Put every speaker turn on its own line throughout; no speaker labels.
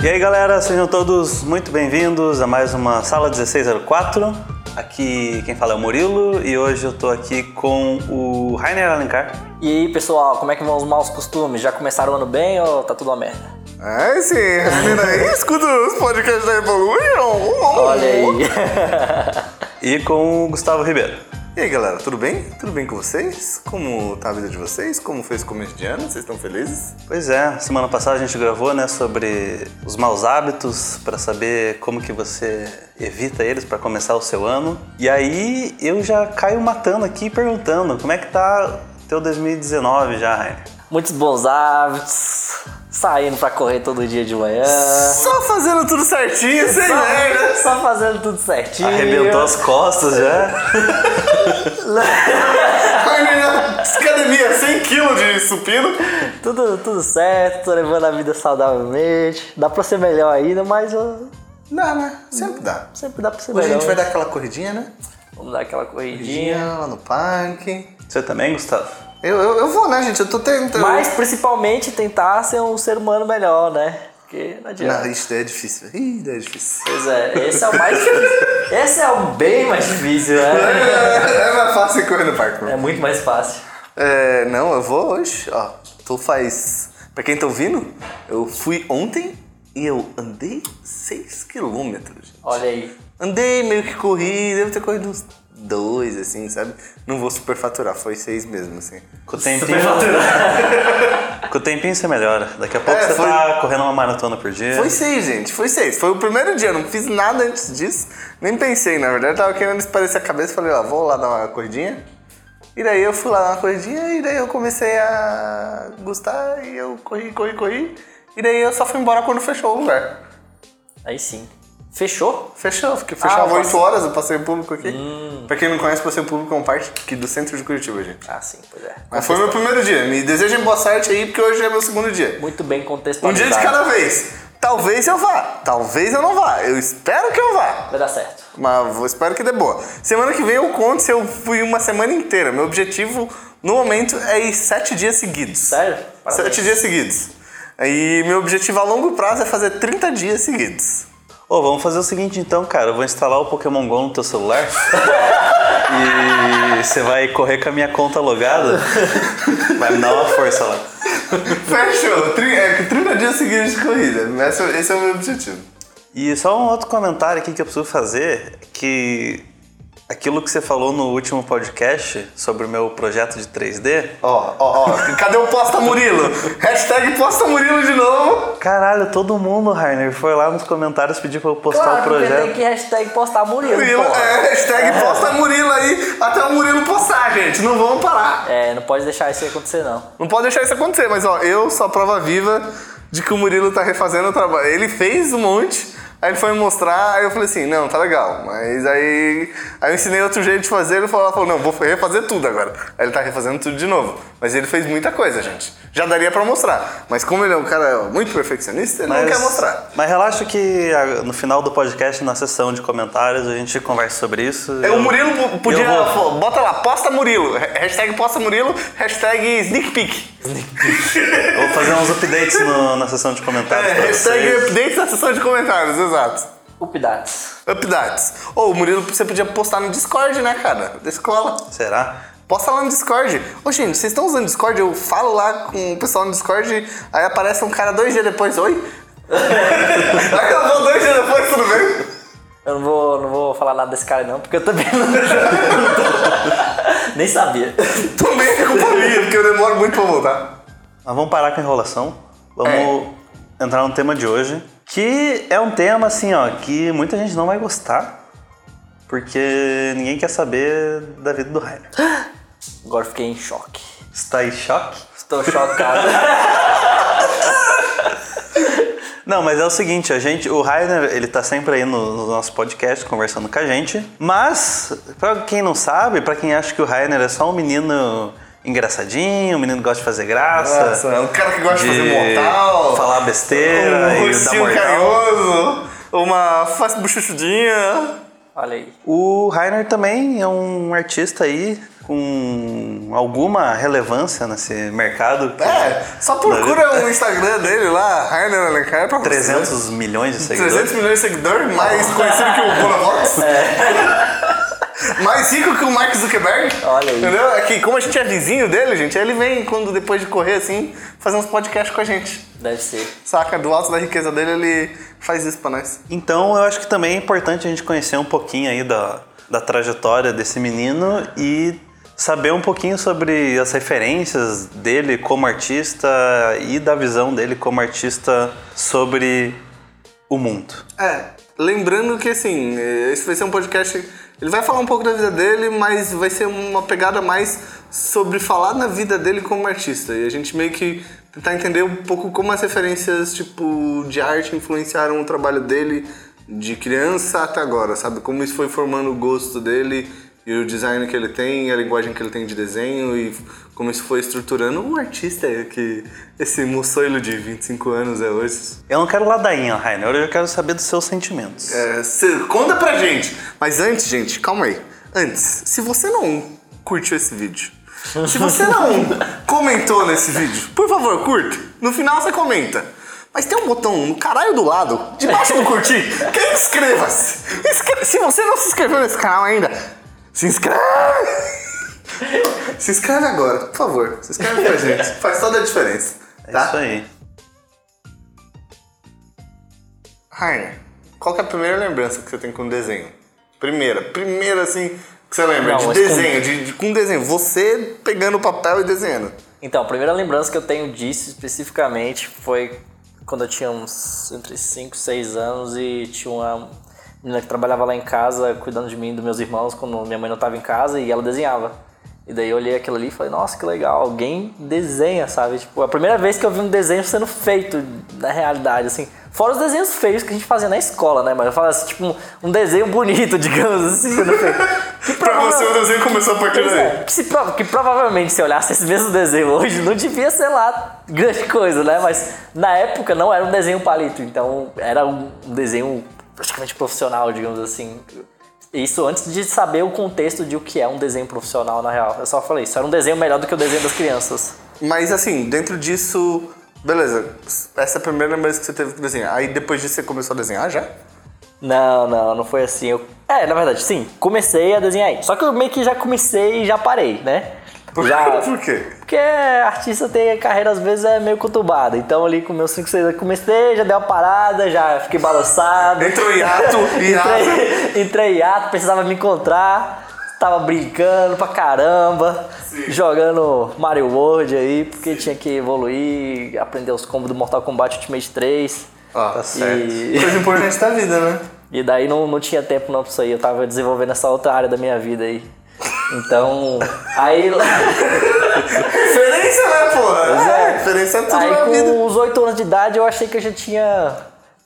E aí galera, sejam todos muito bem-vindos a mais uma Sala 1604. Aqui quem fala é o Murilo e hoje eu tô aqui com o Rainer Alencar.
E aí, pessoal, como é que vão os maus costumes? Já começaram o ano bem ou tá tudo uma merda?
É, sim, menina aí escuta os podcasts da Evolution.
Olha aí.
E com o Gustavo Ribeiro.
E aí, galera, tudo bem? Tudo bem com vocês? Como tá a vida de vocês? Como foi esse começo de ano? Vocês estão felizes?
Pois é, semana passada a gente gravou, né, sobre os maus hábitos para saber como que você evita eles para começar o seu ano. E aí eu já caio matando aqui perguntando, como é que tá teu 2019 já, Rainer?
Muitos bons hábitos, saindo pra correr todo dia de manhã.
Só fazendo tudo certinho, sem
Só,
merda.
só fazendo tudo certinho.
Arrebentou as costas já.
Academia, 100 kg de supino.
Tudo, tudo certo, tô levando a vida saudavelmente. Dá pra ser melhor ainda, mas ó,
Dá, né? Sempre dá.
sempre dá pra ser
Hoje a
melhor.
gente vai dar aquela corridinha, né?
Vamos dar aquela
Corridinha
corridinha.
lá no parque.
Você também, Gustavo?
Eu, eu, eu vou, né, gente? Eu tô tentando.
Mas principalmente tentar ser um ser humano melhor, né? Porque não adianta.
Não, isso daí é difícil. Ih, é difícil.
Pois é, esse é o mais difícil. Esse é o bem mais difícil, né?
É, é mais fácil correr no parque.
É muito mais fácil.
É, não, eu vou hoje, ó. Tô faz. Pra quem tá ouvindo, eu fui ontem e eu andei 6 quilômetros.
Olha aí.
Andei meio que corri, devo ter corrido uns dois, assim, sabe? Não vou superfaturar, foi seis mesmo, assim.
Com o tempinho, com o tempinho você melhora. Daqui a pouco
É,
você
foi-
tá correndo uma maratona por dia.
Foi seis, gente, foi seis. Foi o primeiro dia, não fiz nada antes disso, nem pensei, na verdade, tava querendo esparecer a cabeça, falei, ó, vou lá dar uma corridinha. E daí eu fui lá dar uma corridinha e daí eu comecei a gostar e eu corri, corri, corri. E daí eu só fui embora quando fechou o lugar.
Aí sim. Fechou?
Fechou, porque fechava
Ah,
8
passei-
horas o passeio público aqui. Pra quem não conhece, o passeio público é um parque aqui do centro de Curitiba, gente.
Ah, sim, pois é.
Mas foi meu primeiro dia. Me desejem boa sorte aí, porque hoje é meu segundo dia.
Muito bem
Um
contextualizado.
dia de cada vez. Talvez eu vá, talvez eu não vá. Eu espero que eu vá.
Vai dar certo.
Mas vou, espero que dê boa. Semana que vem eu conto se eu fui uma semana inteira. Meu objetivo no momento é ir sete dias seguidos.
Sério? Parabéns.
Sete dias seguidos. E meu objetivo a longo prazo é fazer 30 dias seguidos.
Ô, vamos fazer o seguinte então, cara. Eu vou instalar o Pokémon GO no teu celular. e você vai correr com a minha conta logada. Vai me dar uma força lá.
Fechou. Tri- é, 30 dias seguidos de corrida. Esse, esse é o meu objetivo.
E só um outro comentário aqui que eu preciso fazer, que aquilo que você falou no último podcast sobre o meu projeto de 3D,
Ó, ó, ó. Cadê o Posta Murilo? Hashtag Posta Murilo de novo.
caralho, todo mundo, Rainer, foi lá nos comentários pedir pra eu postar
Claro,
o projeto.
tem que hashtag postar Murilo,
Murilo, é, hashtag Posta Murilo aí. Até o Murilo postar, gente. Não vamos parar.
É, não pode deixar isso acontecer, não.
Não pode deixar isso acontecer, mas ó, eu sou a prova viva de que o Murilo tá refazendo o trabalho. Ele fez um monte, aí ele foi me mostrar, aí eu falei assim, não, tá legal. Mas aí, aí eu ensinei outro jeito de fazer, ele falou, falou, não, vou refazer tudo agora. Aí ele tá refazendo tudo de novo. Mas ele fez muita coisa, gente. Já daria pra mostrar. Mas como ele é um cara muito perfeccionista, ele não quer mostrar.
Mas relaxa que ah, no final do podcast, na sessão de comentários, a gente conversa sobre isso.
É, o Murilo po- podia.
eu vou-
Bota lá, posta Murilo. Hashtag posta Murilo, hashtag sneak peek.
Eu vou fazer uns updates no- na sessão de comentários.
É, hashtag
vocês.
update na seção de comentários, exato.
Updates.
Updates. Ô, o Murilo, você podia postar no Discord, né, cara? Da escola.
Será?
Posta lá no Discord. Ô, gente, vocês estão usando Discord? Eu falo lá com o pessoal no Discord, aí aparece um cara dois dias depois, oi? vou dois dias depois, tudo bem?
Eu não vou, não vou falar nada desse cara, não, porque eu também não. Nem sabia.
Também é culpa minha, porque eu demoro muito pra voltar.
Mas vamos parar com a enrolação. Vamos entrar no tema de hoje. Que é um tema, assim, ó, que muita gente não vai gostar. Porque ninguém quer saber da vida do Rainer.
Agora fiquei em choque.
Está em choque?
Estou chocado.
Não, mas é o seguinte, a gente, o Rainer, ele tá sempre aí no, no nosso podcast conversando com a gente. Mas, pra quem não sabe, pra quem acha que o Rainer é só um menino engraçadinho, um menino gosta de fazer graça.
Nossa, é um cara que gosta de,
de
fazer mortal.
falar besteira
um
e dar
carinhoso. Uma face bochuchudinha.
Olha aí.
O Rainer também é um artista aí com alguma relevância nesse mercado.
É, só procura o Instagram dele lá, Rainer Alencar, pra você ver.
300 milhões de seguidores.
300 milhões de seguidores, mais conhecido que o Bonafox. Mais rico que o Mark Zuckerberg.
Olha aí.
Entendeu? É que como a gente é vizinho dele, gente, aí ele vem quando depois de correr assim, fazer uns podcasts com a gente.
Deve ser.
Saca? Do alto da riqueza dele, ele faz isso pra nós.
Então eu acho que também é importante a gente conhecer um pouquinho aí da, da trajetória desse menino e saber um pouquinho sobre as referências dele como artista e da visão dele como artista sobre o mundo.
É, lembrando que assim, esse vai ser um podcast. Ele vai falar um pouco da vida dele, mas vai ser uma pegada mais sobre falar na vida dele como artista. E a gente meio que tentar entender um pouco como as referências tipo de arte influenciaram o trabalho dele de criança até agora, sabe? Como isso foi formando o gosto dele e o design que ele tem, a linguagem que ele tem de desenho e como isso foi estruturando o artista que esse moçoilo de 25 anos é hoje.
Eu não quero ladainha, Rainer, eu quero saber dos seus sentimentos.
É, cê- conta pra gente. Mas antes, gente, calma aí. Antes, se você não curtiu esse vídeo, se você não comentou nesse vídeo, por favor, curta. No final você comenta. Mas tem um botão no caralho do lado, debaixo do curtir, que é inscreva-se. Inscre- se você não se inscreveu nesse canal ainda, se inscreve. Se inscreve agora, por favor. Se inscreve pra gente. Faz toda a diferença.
É
Tá?
isso aí.
Rainer, qual que é a primeira lembrança que você tem com desenho? Primeira, primeira assim, que você lembra,
Não,
de desenho, de, de- com desenho. Você pegando o papel e desenhando.
Então, a primeira lembrança que eu tenho disso especificamente foi quando eu tinha uns entre 5 e 6 anos e tinha uma menina que trabalhava lá em casa cuidando de mim e dos meus irmãos quando minha mãe não estava em casa e ela desenhava. E daí eu olhei aquilo ali e falei, nossa, que legal, alguém desenha, sabe? Tipo, a primeira vez que eu vi um desenho sendo feito na realidade, assim. Fora os desenhos feios que a gente fazia na escola, né? Mas eu falo assim, tipo, um, um desenho bonito, digamos assim, sendo feito. Que
Pra você o desenho começou a partir daí.
é, que, se que provavelmente se olhasse esse mesmo desenho hoje, não devia ser lá grande coisa, né? Mas na época não era um desenho palito, então era um desenho praticamente profissional, digamos assim. Isso antes de saber o contexto de o que é um desenho profissional, na real. Eu só falei, isso era um desenho melhor do que o desenho das crianças.
Mas assim, dentro disso, beleza. Essa é a primeira lembrança que você teve com desenhar. Aí depois disso você começou a desenhar já?
Não, não, não foi assim. Eu... É, na verdade, sim, comecei a desenhar aí. Só que eu meio que já comecei e já parei, né? Já...
Por quê?
Porque artista tem carreira às vezes é meio conturbada. Então ali com meus 5, 6 anos comecei, já dei uma parada, já fiquei balançado.
Entrou em hiato,
entrei, entrei em hiato, precisava me encontrar. Tava brincando pra caramba, jogando Mario World aí, porque tinha que evoluir, aprender os combos do Mortal Kombat Ultimate 3.
Ó,
Tá certo.
E,
Coisa importante da vida, né?
e daí não, não tinha tempo não pra isso aí, eu tava desenvolvendo essa outra área da minha vida aí. Então, aí...
Diferença, né, porra?
Pois é.
diferença é tudo
Aí
na vida.
com os 8 anos de idade eu achei que eu já tinha.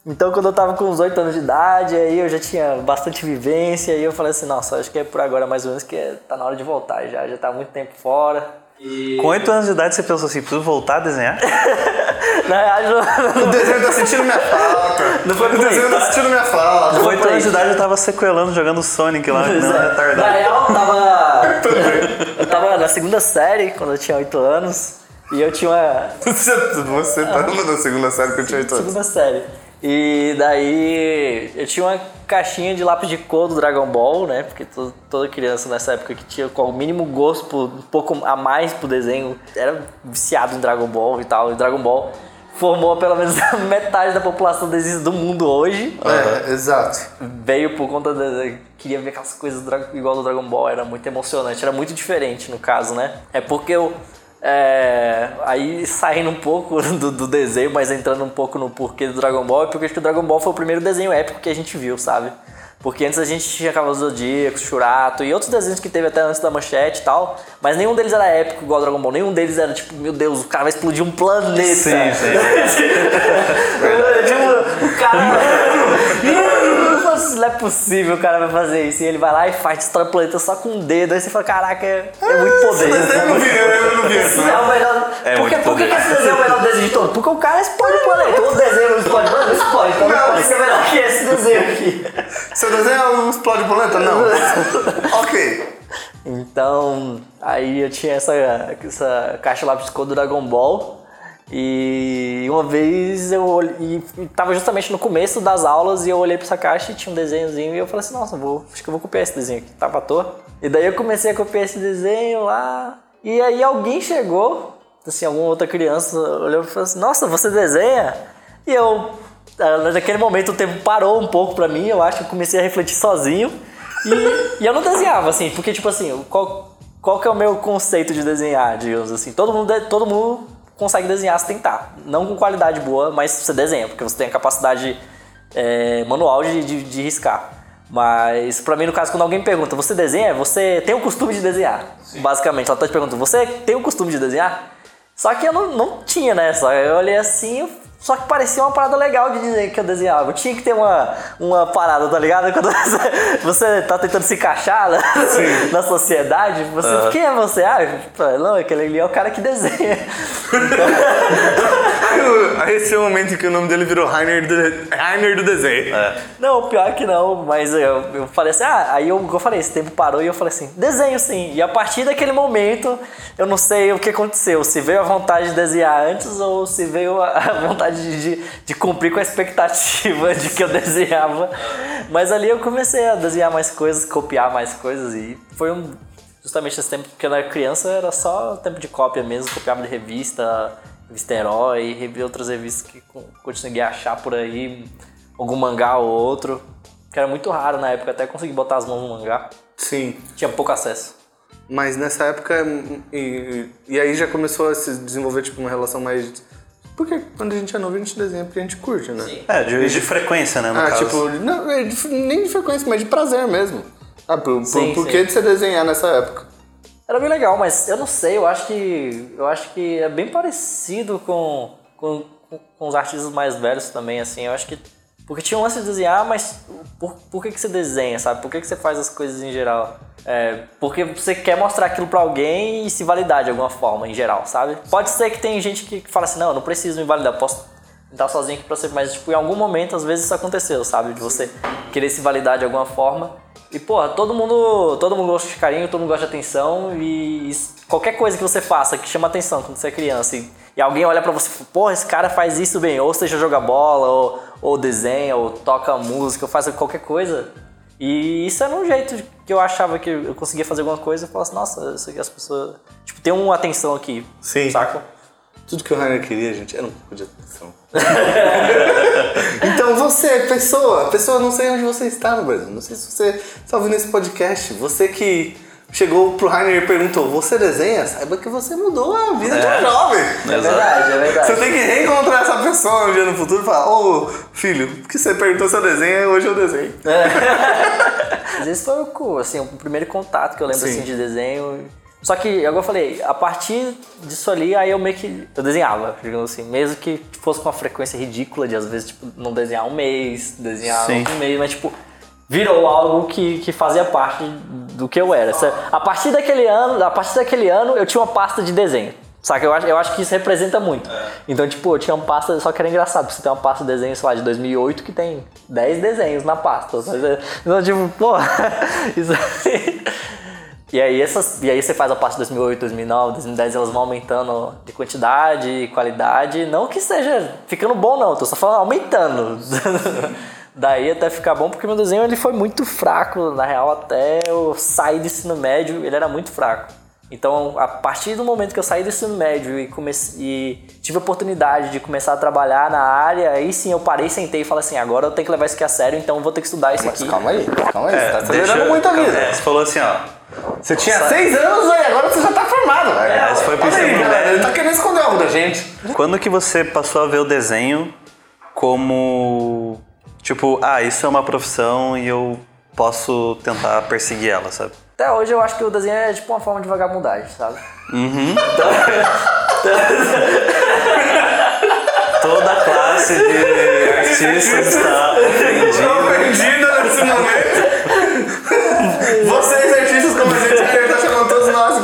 Então quando eu tava com os 8 anos de idade, aí eu já tinha bastante vivência, e eu falei assim, nossa, acho que é por agora mais ou menos que tá na hora de voltar já, já tá muito tempo fora. E...
Com 8 anos de idade você pensou assim, preciso voltar a desenhar?
Na realidade, não,
O desenho tá sentindo minha falta.
Não foi
o
aí,
desenho tá sentindo minha falta.
Com
foi
8
pra
anos de idade eu tava sequelando jogando Sonic lá, não é
na
retardado.
real, eu tava. Tava na segunda série, quando eu tinha 8 anos, e eu tinha uma.
Você, você tá na segunda série que eu tinha oito anos.
Segunda série. E daí eu tinha uma caixinha de lápis de cor do Dragon Ball, né? Porque to- toda criança nessa época que tinha com o mínimo gosto, por, um pouco a mais pro desenho, era viciado em Dragon Ball e tal. E Dragon Ball formou pelo menos metade da população desses do mundo hoje.
É, exato.
Veio por conta da. Queria ver aquelas coisas igual do Dragon Ball, era muito emocionante, era muito diferente no caso, né? É porque eu. é, aí saindo um pouco do, do desenho, mas entrando um pouco no porquê do Dragon Ball, é porque acho que o Dragon Ball foi o primeiro desenho épico que a gente viu, sabe? Porque antes a gente tinha Cavaleiros do Zodíaco, Shurato e outros desenhos que teve até antes da manchete e tal, mas nenhum deles era épico igual Dragon Ball, nenhum deles era tipo, meu Deus, o cara vai explodir um planeta.
Sim, sim.
tipo, o cara. Nossa, não é possível o cara vai fazer isso. E ele vai lá e faz, destrói o planeta só com um dedo. Aí você fala, caraca, é, é muito poder.
Não vi, eu não vi isso.
Esse é o melhor.
É
por que,
muito
por que esse desenho é o melhor desenho de todos? Porque o cara explode o planeta. Todo desenho não explode, mano, não explode. Então não,
Não.
pode ser melhor que esse desenho aqui.
Seu desenho é um explode planeta? Não. ok.
Então, aí eu tinha essa, essa caixa lápis cor do Dragon Ball. E uma vez eu olhei, e tava justamente no começo das aulas e eu olhei pra essa caixa e tinha um desenhozinho e eu falei assim, nossa, vou, acho que eu vou copiar esse desenho aqui, tava à toa. E daí eu comecei a copiar esse desenho lá. E aí alguém chegou, assim, alguma outra criança olhou e falou assim, nossa, você desenha? E eu, ah, naquele momento o tempo parou um pouco pra mim, eu acho que eu comecei a refletir sozinho. E, e eu não desenhava, assim, porque tipo assim, qual, qual que é o meu conceito de desenhar, digamos assim? Todo mundo, todo mundo consegue desenhar se tentar. Não com qualidade boa, mas você desenha, porque você tem a capacidade é, manual de, de, de riscar. Mas pra mim, no caso, quando alguém me pergunta, você desenha? Você tem o costume de desenhar? Sim. Basicamente, ela tá te perguntando, você tem o costume de desenhar? Só que eu não, não tinha, né? Só eu olhei assim, eu só que parecia uma parada legal de dizer que eu desenhava. Tinha que ter uma, uma parada, tá ligado? Quando você, você tá tentando se encaixar na, na sociedade, você, uhum. quem é você? Ah, não, aquele ali é o cara que desenha.
aí esse é o momento em que o nome dele virou Rainer do, Rainer do desenho. É.
Não, pior que não, mas eu, eu falei assim, ah, aí eu, eu falei, esse tempo parou e eu falei assim, desenho sim. E a partir daquele momento, eu não sei o que aconteceu, se veio a vontade de desenhar antes ou se veio a vontade vontade de, de cumprir com a expectativa de que eu desenhava. Mas ali eu comecei a desenhar mais coisas, copiar mais coisas e foi um justamente esse tempo que eu era criança era só tempo de cópia mesmo, copiava de revista, Herói, e outras revistas que conseguia achar por aí, algum mangá ou outro, que era muito raro na época, até conseguir botar as mãos no mangá.
Sim.
Tinha pouco acesso.
Mas nessa época, e, e aí já começou a se desenvolver tipo uma relação mais porque quando a gente é novo, a gente desenha porque a gente curte, né? Sim.
É, de, de frequência, né? No
ah,
caso.
tipo, não, é de, nem de frequência, mas de prazer mesmo. Ah, por, sim, por, por que de você desenhar nessa época?
Era bem legal, mas eu não sei, eu acho que. Eu acho que é bem parecido com, com, com os artistas mais velhos também, assim. Eu acho que. Porque tinha um lance de desenhar, mas por, por que, que você desenha, sabe? Por que, que você faz as coisas em geral? É, porque você quer mostrar aquilo para alguém e se validar de alguma forma, em geral, sabe? Pode ser que tem gente que fala assim, não, eu não preciso me validar, posso estar sozinho aqui pra você, mas tipo, em algum momento, às vezes isso aconteceu, sabe? De você querer se validar de alguma forma. E, porra, todo mundo, todo mundo gosta de carinho, todo mundo gosta de atenção e qualquer coisa que você faça que chama atenção quando você é criança e, e alguém olha para você e fala, porra, esse cara faz isso bem, ou seja, joga bola, ou, ou desenha, ou toca música, ou faz qualquer coisa, e isso era um jeito que eu achava que eu conseguia fazer alguma coisa e falasse, nossa, isso aqui as pessoas. Tipo, tem uma atenção aqui.
Sim.
Saca?
Tudo que o Rainer queria, gente, era um pouco de atenção. então você, pessoa, pessoa, não sei onde você está no Brasil. Não sei se você está ouvindo esse podcast. Você que chegou pro Rainer e perguntou: Você desenha? Saiba que você mudou a vida é. de um é. jovem.
É verdade, é verdade.
Você tem que reencontrar essa pessoa um dia no futuro e falar: Ô oh, filho, que você perguntou se eu desenho, hoje eu desenho.
É. Às vezes foi o, assim, o primeiro contato que eu lembro assim, de desenho. Só que, agora eu falei, a partir disso ali, aí eu meio que. Eu desenhava, digamos assim. Mesmo que fosse com uma frequência ridícula de às vezes, tipo, não desenhar um mês, desenhar Sim. um mês, mas tipo virou algo que, que fazia parte do que eu era. A partir daquele ano, a partir daquele ano, eu tinha uma pasta de desenho. Saca? Eu acho, eu acho que isso representa muito. É. Então, tipo, eu tinha uma pasta, só que era engraçado, porque você tem uma pasta de desenho, sei lá, de 2008 que tem 10 desenhos na pasta. Então, tipo, pô, isso aí. E aí, essas, e aí você faz a parte de 2008, 2009, 2010, elas vão aumentando de quantidade e qualidade. Não que seja ficando bom, não, tô só falando aumentando. Daí até ficar bom, porque meu desenho ele foi muito fraco, na real, até eu sair do ensino médio, ele era muito fraco. Então, a partir do momento que eu saí do ensino médio e, comecei, e tive a oportunidade de começar a trabalhar na área, aí sim eu parei, sentei e falei assim: agora eu tenho que levar isso aqui a sério, então eu vou ter que estudar isso
Mas
aqui.
Calma aí, calma aí, é, você tá acelerando muito a vida.
É, você falou assim: ó.
Você tinha seis anos, e agora você já tá formado.
É, você foi pro ensino
médio. Ele tá querendo esconder algo da gente.
Quando que você passou a ver o desenho como Tipo, ah, isso é uma profissão e eu posso tentar perseguir ela, sabe?
Até hoje eu acho que o desenho é tipo uma forma de vagabundagem, sabe?
Uhum. Toda classe de artistas está ofendida.
ofendida nesse momento. Vocês,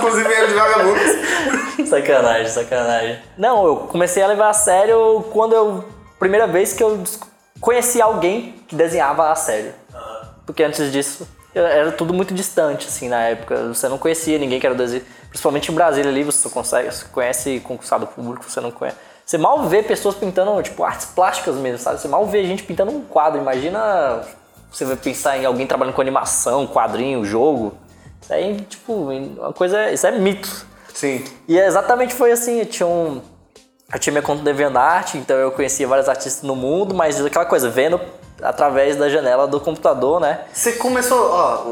inclusive eu, de vagabundos.
Sacanagem, sacanagem. Não, eu comecei a levar a sério quando eu. Primeira vez que eu conheci alguém que desenhava a sério. Porque antes disso, era tudo muito distante, assim, na época. Você não conhecia ninguém que era desenho. Principalmente em Brasília ali, você consegue, você conhece concursado público, você não conhece. Você mal vê pessoas pintando, tipo, artes plásticas mesmo, sabe? Você mal vê gente pintando um quadro. Imagina você vai pensar em alguém trabalhando com animação, quadrinho, jogo. Isso aí, tipo, uma coisa. Isso é mito.
Sim.
E exatamente foi assim, eu tinha um. Eu tinha minha conta do DeviantArt, então eu conhecia vários artistas no mundo, mas aquela coisa, vendo através da janela do computador, né?
Você começou, ó,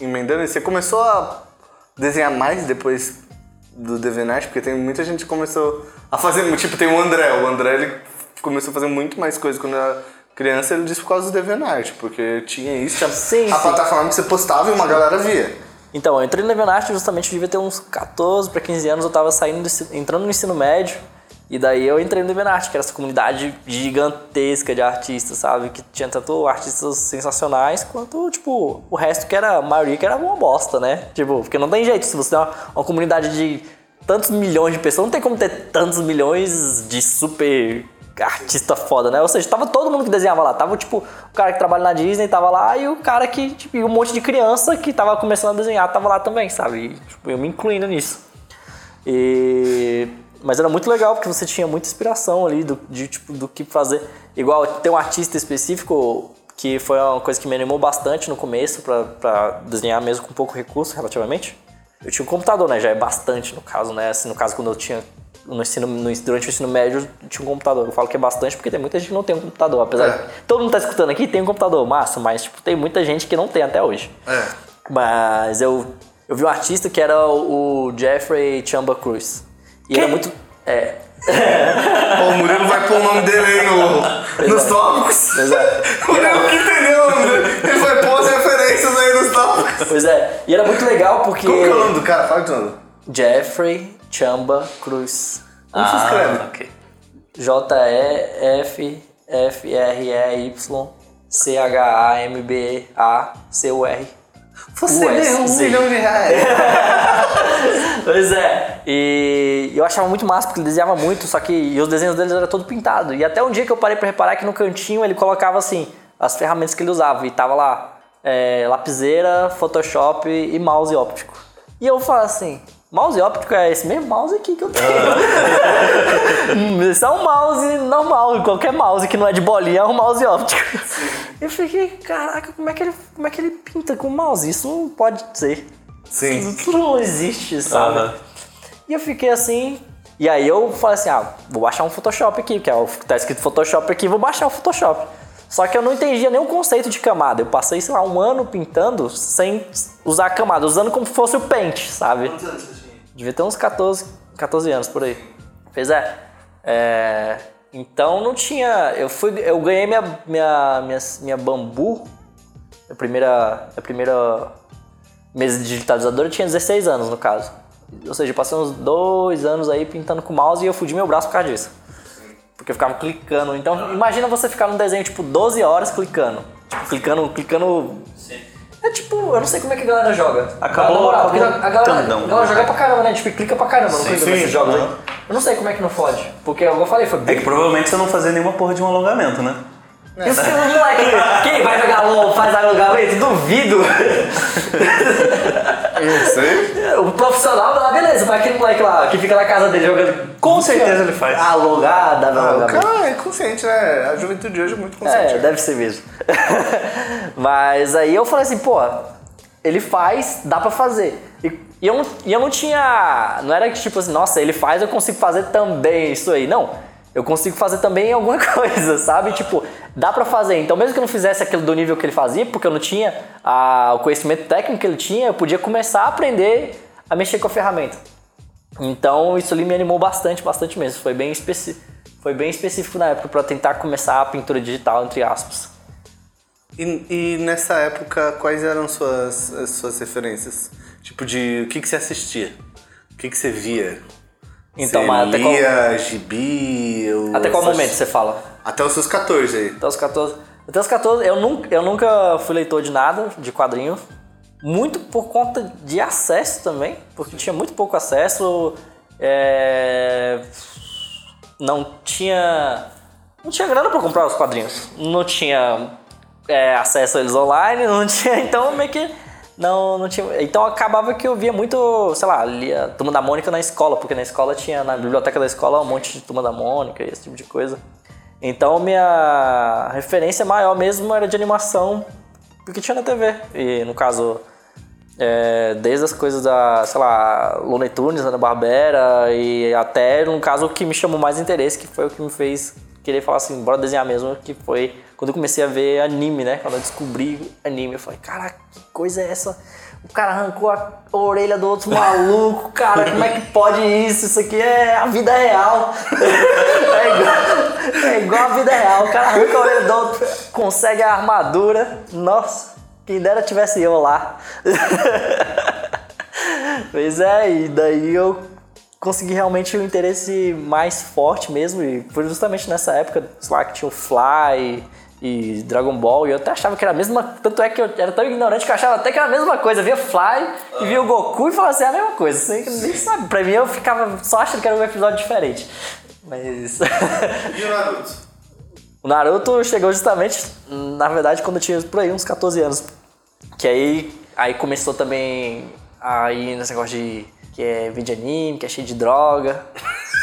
emendando, você começou a desenhar mais depois do DeviantArt, porque tem muita gente que começou a fazer, tipo, tem o André, o André ele começou a fazer muito mais coisas quando era criança, ele disse por causa do DeviantArt, porque tinha isso, tinha
Sim,
a
sim.
plataforma que você postava e uma galera via.
Então, eu entrei no DeviantArt justamente, eu devia ter uns 14 para 15 anos, eu tava saindo entrando no ensino médio, e daí eu entrei no DeviantArt, que era essa comunidade gigantesca de artistas, sabe? Que tinha tanto artistas sensacionais, quanto, tipo, o resto que era, a maioria que era uma bosta, né? Tipo, porque não tem jeito, se você tem uma, uma comunidade de tantos milhões de pessoas, não tem como ter tantos milhões de super artista foda, né? Ou seja, tava todo mundo que desenhava lá. Tava, tipo, o cara que trabalha na Disney tava lá e o cara que, tipo, e um monte de criança que tava começando a desenhar tava lá também, sabe? E, tipo, eu me incluindo nisso. E... Mas era muito legal porque você tinha muita inspiração ali do, de, tipo, do que fazer. Igual tem um artista específico que foi uma coisa que me animou bastante no começo pra desenhar mesmo com pouco recurso, relativamente. Eu tinha um computador, né? Já é bastante no caso, né? Assim, no caso, quando eu tinha. No ensino, no- durante o ensino médio, tinha um computador. Eu falo que é bastante porque tem muita gente que não tem um computador. Apesar
É.
de. Todo mundo tá escutando aqui tem um computador, massa, mas tipo, tem muita gente que não tem até hoje.
É.
Mas eu, eu vi um artista que era o, Jeffrey Chamba Cruz. E ele é muito. É.
Ó, o Murilo vai pôr o nome dele aí no, nos tópicos.
Pois é.
O Murilo que entendeu. Ele vai pôr as referências aí nos tópicos.
Pois é. E era muito legal porque.
Como que é o nome do cara? Fala de novo.
Jeffrey Chamba Cruz.
Como se escreve?
ok.
J-E-F-F-R-E-Y-C-H-A-M-B-A-C-U-R.
Você ganhou um milhão de reais.
Pois é. E eu achava muito massa porque ele desenhava muito, só que os desenhos deles eram todo pintado. E até um dia que eu parei pra reparar que no cantinho ele colocava assim as ferramentas que ele usava e tava lá é, lapiseira, Photoshop e mouse óptico. E eu falo assim, mouse óptico é esse mesmo mouse aqui que eu tenho. Esse é um mouse normal, qualquer mouse que não é de bolinha é um mouse óptico. Eu fiquei, caraca, como é que ele, como é que ele pinta com mouse? Isso não pode ser.
Sim.
Isso não existe, sabe? E eu fiquei assim. E aí eu falei assim: ah, vou baixar um Photoshop aqui, que é o, tá escrito Photoshop aqui, vou baixar o Photoshop. Só que eu não entendia nenhum conceito de camada. Eu passei, sei lá, um ano pintando sem usar camada, usando como se fosse o Paint, sabe?
Quantos anos?
Devia ter uns 14, 14 anos por aí. Pois é. É, Então não tinha. Eu fui. Eu ganhei minha, minha, minha, minha bambu. A primeira. A primeira mesa digitalizadora eu tinha 16 anos, no caso. Ou seja, eu passei uns dois anos aí pintando com mouse e eu fudi meu braço por causa disso. Porque eu ficava clicando. Então, imagina você ficar num desenho, tipo, 12 horas clicando. Tipo, clicando, clicando. É tipo, eu não sei como é que a galera joga.
Acabou-
Na moral, porque
acabou
a galera,
tandão.
a galera joga pra caramba, né? Tipo, clica pra caramba, não clica
sim,
nesses jogos aí. Eu não sei como é que não fode. Porque, como eu falei, foi
É
bem.
que provavelmente você não fazia nenhuma porra de um alongamento, né?
Isso que moleque, quem vai jogar LOL faz alongamento? Duvido.
Sei.
O profissional lá, beleza, mas aquele moleque lá que fica na casa dele jogando.
Com certeza ele faz.
Alongada, não.
Ah, o cara é consciente, né? A juventude de hoje é muito consciente.
É, deve ser mesmo. Mas aí eu falei assim, pô, ele faz, dá pra fazer. E, e eu, e eu não tinha. Não era que tipo assim, nossa, ele faz, eu consigo fazer também isso aí. Não. Eu consigo fazer também alguma coisa, sabe? Tipo, dá pra fazer. Então, mesmo que eu não fizesse aquilo do nível que ele fazia, porque eu não tinha a- o conhecimento técnico que ele tinha, eu podia começar a aprender a mexer com a ferramenta. Então, isso ali me animou bastante, bastante mesmo. Foi bem, especi foi bem específico na época pra tentar começar a pintura digital, entre aspas.
E, e nessa época, quais eram suas, as suas referências? Tipo, de o que, que você assistia? O que, que você via?
Então,
você
mas até qual-
lia gibi? ou
Até qual
essas-
momento você fala?
Até os seus 14 aí.
Até os 14. Até os 14, eu nunca, eu nunca fui leitor de nada, de quadrinho. Muito por conta de acesso também, porque tinha muito pouco acesso. é, Não tinha. Não tinha grana pra comprar os quadrinhos. Não tinha é, acesso a eles online, não tinha, então meio que não, não tinha. Então acabava que eu via muito, sei lá, lia Turma da Mônica na escola, porque na escola tinha, na biblioteca da escola, um monte de Turma da Mônica e esse tipo de coisa. Então minha referência maior mesmo era de animação, porque tinha na TV. E no caso, é, desde as coisas da, sei lá, Looney Tunes, Ana Barbera e até, no caso, o que me chamou mais interesse, que foi o que me fez querer falar assim, bora desenhar mesmo, que foi quando eu comecei a ver anime, né? Quando eu descobri anime, eu falei, caraca, que coisa é essa? O cara arrancou a orelha do outro maluco, cara, como é que pode isso? Isso aqui é a vida real. É igual, é igual a vida real. O cara arranca a orelha do outro, consegue a armadura. Nossa, quem dera tivesse eu lá. Pois é, e daí eu consegui realmente o um interesse mais forte mesmo. E foi justamente nessa época, sei lá, que tinha o Fly e Dragon Ball, e eu até achava que era a mesma. Tanto é que eu era tão ignorante que eu achava até que era a mesma coisa. Eu via Fly e via o Goku e falava assim, é a mesma coisa. Você nem sabe. Pra mim eu ficava só achando que era um episódio diferente. Mas.
E o Naruto?
O Naruto chegou justamente, na verdade, quando eu tinha por aí uns 14 anos. Que aí, aí começou também aí nesse negócio de. que é vídeo anime, que é cheio de droga.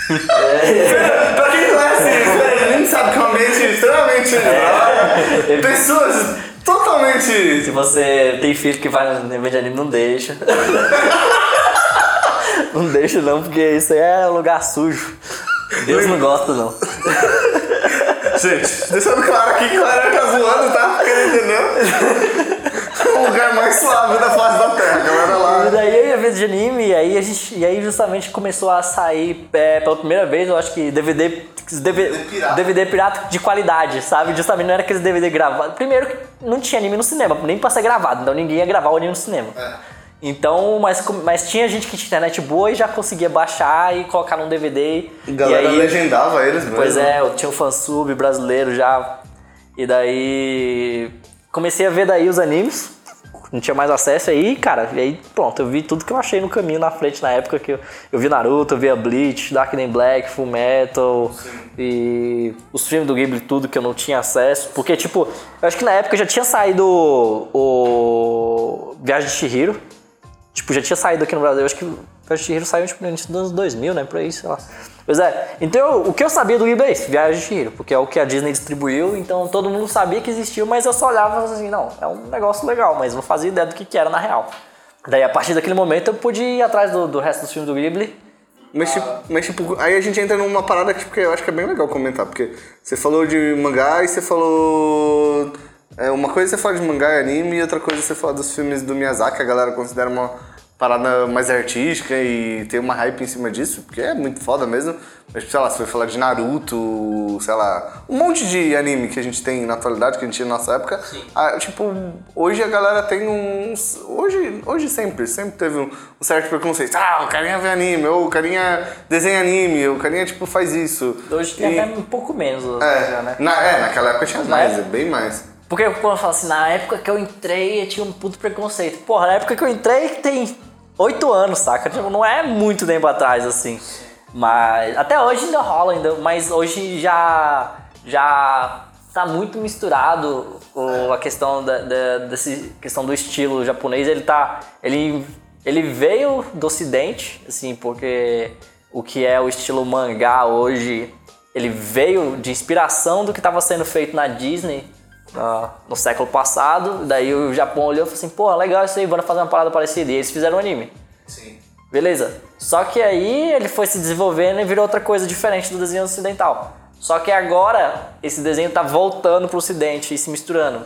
pra quem conhece isso, a gente sabe que é um ambiente extremamente droga. Pessoas totalmente.
Se você tem filho que vai no vídeo anime, não deixa. não deixa não, porque isso aí é lugar sujo. Deus não gosta não.
Gente, deixando claro aqui que o galera tá zoando, tá? Porque não entendeu? o lugar mais suave da face da terra, galera.
E daí eu ia ver de anime, e aí, a gente, e aí justamente começou a sair é, pela primeira vez, eu acho que DVD. DVD,
pirata.
DVD pirata de qualidade, sabe? Justamente não era aqueles DVD gravados. Primeiro que não tinha anime no cinema, nem pra ser gravado, então ninguém ia gravar o anime no cinema.
É.
Então, mas, mas tinha gente que tinha internet boa e já conseguia baixar e colocar num DVD.
A galera
e aí,
legendava eles mesmo.
Pois é, eu tinha um fansub brasileiro já. E daí comecei a ver daí os animes. Não tinha mais acesso aí, cara. E aí, pronto, eu vi tudo que eu achei no caminho na frente na época que eu, eu vi Naruto, eu via Bleach, Dark Knight Black, Full Metal e os filmes do Ghibli, tudo que eu não tinha acesso. Porque, tipo, eu acho que na época já tinha saído o Viagem de Chihiro. Tipo, já tinha saído aqui no Brasil. Acho que o de Chihiro saiu tipo, no início dos anos 2000, né? Por aí, sei lá. Pois é. Então, o que eu sabia do Ghibli é isso, Viagem de Chihiro. Porque é o que a Disney distribuiu, então todo mundo sabia que existiu, mas eu só olhava assim, não, é um negócio legal, mas não fazia ideia do que, que era na real. Daí, a partir daquele momento, eu pude ir atrás do, do resto dos filmes do Ghibli.
Mas tipo, mas, tipo, aí a gente entra numa parada que tipo, eu acho que é bem legal comentar, porque você falou de mangá e você falou. É, uma coisa você fala de mangá e anime e outra coisa você fala dos filmes do Miyazaki, a galera considera uma parada mais artística e tem uma hype em cima disso, porque é muito foda mesmo. Mas, sei lá, você vai falar de Naruto, sei lá, um monte de anime que a gente tem na atualidade, que a gente tinha na nossa época. Ah, tipo, hoje a galera tem uns. Hoje, hoje sempre, sempre teve um, um certo preconceito. Ah, o carinha vê anime, ou o carinha desenha anime, ou o carinha, tipo, faz isso.
Hoje tem
E-
até um pouco menos
É,
já, né?
na, é, naquela época tinha mais, bem mais.
Porque quando eu falo assim, na época que eu entrei, eu tinha um puto preconceito. Porra, na época que eu entrei tem oito anos, saca? Tipo, não é muito tempo atrás, assim. Mas até hoje ainda rola, ainda, mas hoje já já tá muito misturado o- a questão da, da desse questão do estilo japonês. Ele tá ele ele veio do Ocidente, assim, porque o que é o estilo mangá hoje, ele veio de inspiração do que estava sendo feito na Disney ah, no século passado. Daí o Japão olhou e falou assim: pô, legal isso aí, bora fazer uma parada parecida. E eles fizeram um anime.
Sim.
Beleza. Só que aí ele foi se desenvolvendo e virou outra coisa diferente do desenho ocidental. Só que agora esse desenho tá voltando pro ocidente e se misturando.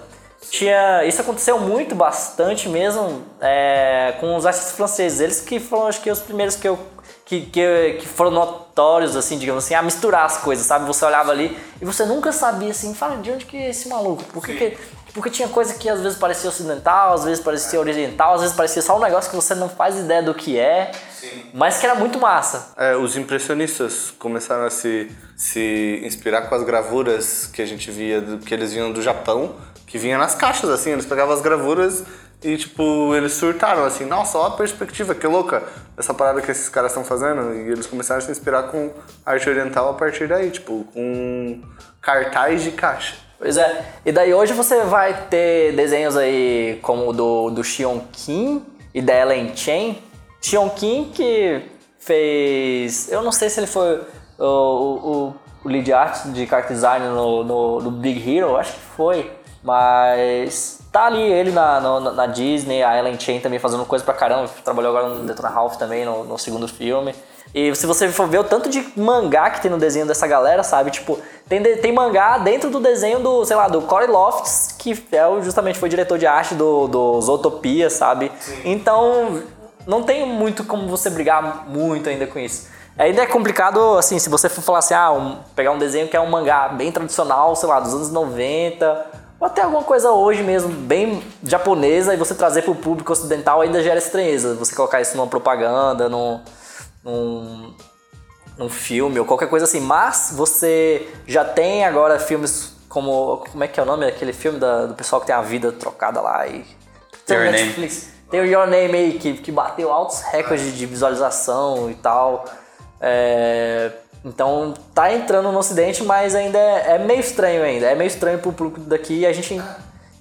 Tinha, isso aconteceu muito, bastante mesmo, é, com os artistas franceses. Eles que foram, acho que, os primeiros que eu que, que, que foram notórios, assim, digamos assim, a misturar as coisas, sabe? Você olhava ali e você nunca sabia, assim, fala, de onde que é esse maluco? Por que que, porque tinha coisa que às vezes parecia ocidental, às vezes parecia oriental, às vezes parecia só um negócio que você não faz ideia do que é, mas que era muito massa.
É, os impressionistas começaram a se, se inspirar com as gravuras que a gente via, do, que eles vinham do Japão, que vinha nas caixas, assim, eles pegavam as gravuras e, tipo, eles surtaram, assim, nossa, olha a perspectiva, que louca, essa parada que esses caras estão fazendo, e eles começaram a se inspirar com arte oriental a partir daí, tipo, com cartaz de caixa.
Pois é. E daí hoje você vai ter desenhos aí como o do, do Xion Kim e da Ellen Chen. Xion Kim que fez... Eu não sei se ele foi o, o, o lead art de character design no, no, no Big Hero, acho que foi. Mas tá ali ele na, na, na, Disney, a Ellen Chen também fazendo coisa pra caramba, trabalhou agora no Detona Ralph também, no, no, segundo filme. E se você for ver o tanto de mangá que tem no desenho dessa galera, sabe? Tipo, tem, tem mangá dentro do desenho do, sei lá, do Corey Lofts, que é, justamente foi diretor de arte do, do Zootopia, sabe? Sim. Então, não tem muito como você brigar muito ainda com isso. Ainda é complicado, assim, se você for falar assim, ah, um, pegar um desenho que é um mangá bem tradicional, sei lá, dos anos 90, ou até alguma coisa hoje mesmo, bem japonesa, e você trazer para o público ocidental ainda gera estranheza. Você colocar isso numa propaganda, num, num, num filme ou qualquer coisa assim. Mas você já tem agora filmes como. Como é que é o nome daquele filme da, do pessoal que tem a vida trocada lá e.
Tem Your Netflix. Name.
Tem o Your Name aí, que, que bateu altos recordes de visualização e tal. É, então tá entrando no ocidente, mas ainda é, é, meio estranho ainda. É meio estranho pro público daqui e a gente,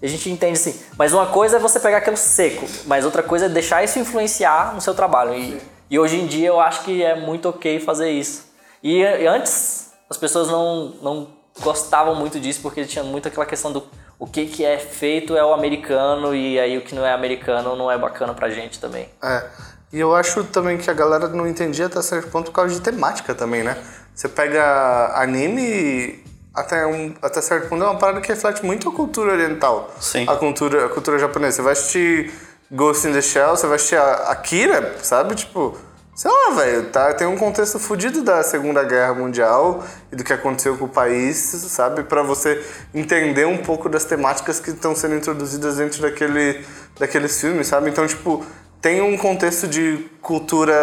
a gente entende assim. Mas uma coisa é você pegar aquilo seco, mas outra coisa é deixar isso influenciar no seu trabalho. E, e hoje em dia eu acho que é muito ok fazer isso. E, e antes as pessoas não, não gostavam muito disso porque tinha muito aquela questão do o que, que é feito é o americano e aí o que não é americano não é bacana pra gente também.
É. E eu acho também que a galera não entendia até certo ponto por causa de temática também, né? Você pega anime até, um, até certo ponto é uma parada que reflete muito a cultura oriental.
Sim.
A cultura, a cultura japonesa. Você vai assistir Ghost in the Shell, você vai assistir Akira, sabe? Tipo, sei lá, velho, tá, tem um contexto fodido da Segunda Guerra Mundial e do que aconteceu com o país, sabe? para você entender um pouco das temáticas que estão sendo introduzidas dentro daquele, daqueles filmes, sabe? Então, tipo, tem um contexto de cultura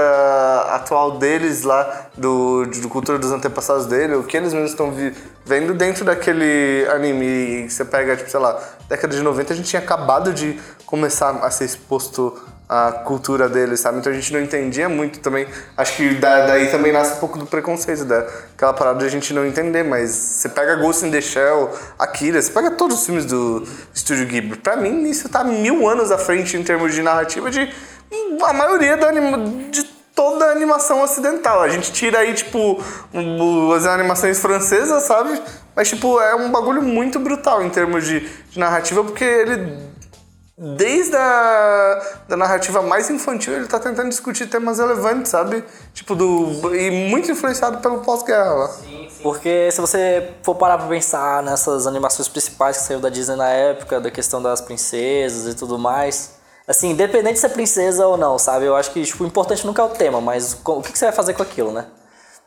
atual deles lá, do, de cultura dos antepassados dele, o que eles mesmos estão vendo dentro daquele anime. Você pega, tipo, sei lá, década de 90 a gente tinha acabado de começar a ser exposto à cultura deles, sabe? Então a gente não entendia muito também. Acho que daí também nasce um pouco do preconceito, daquela parada de a gente não entender, mas você pega Ghost in the Shell, Akira, você pega todos os filmes do Estúdio Ghibli. Pra mim, isso tá mil anos à frente em termos de narrativa de a maioria da anima, de toda a animação ocidental. A gente tira aí, tipo, as animações francesas, sabe? Mas, tipo, é um bagulho muito brutal em termos de, de narrativa, porque ele desde a da narrativa mais infantil, ele tá tentando discutir temas relevantes, sabe? Tipo, do. E muito influenciado pelo pós-guerra.
Sim, sim. Porque se você for parar pra pensar nessas animações principais que saiu da Disney na época, da questão das princesas e tudo mais. Assim, independente se é princesa ou não, sabe? Eu acho que tipo, o importante nunca é o tema, mas o que, você vai fazer com aquilo, né?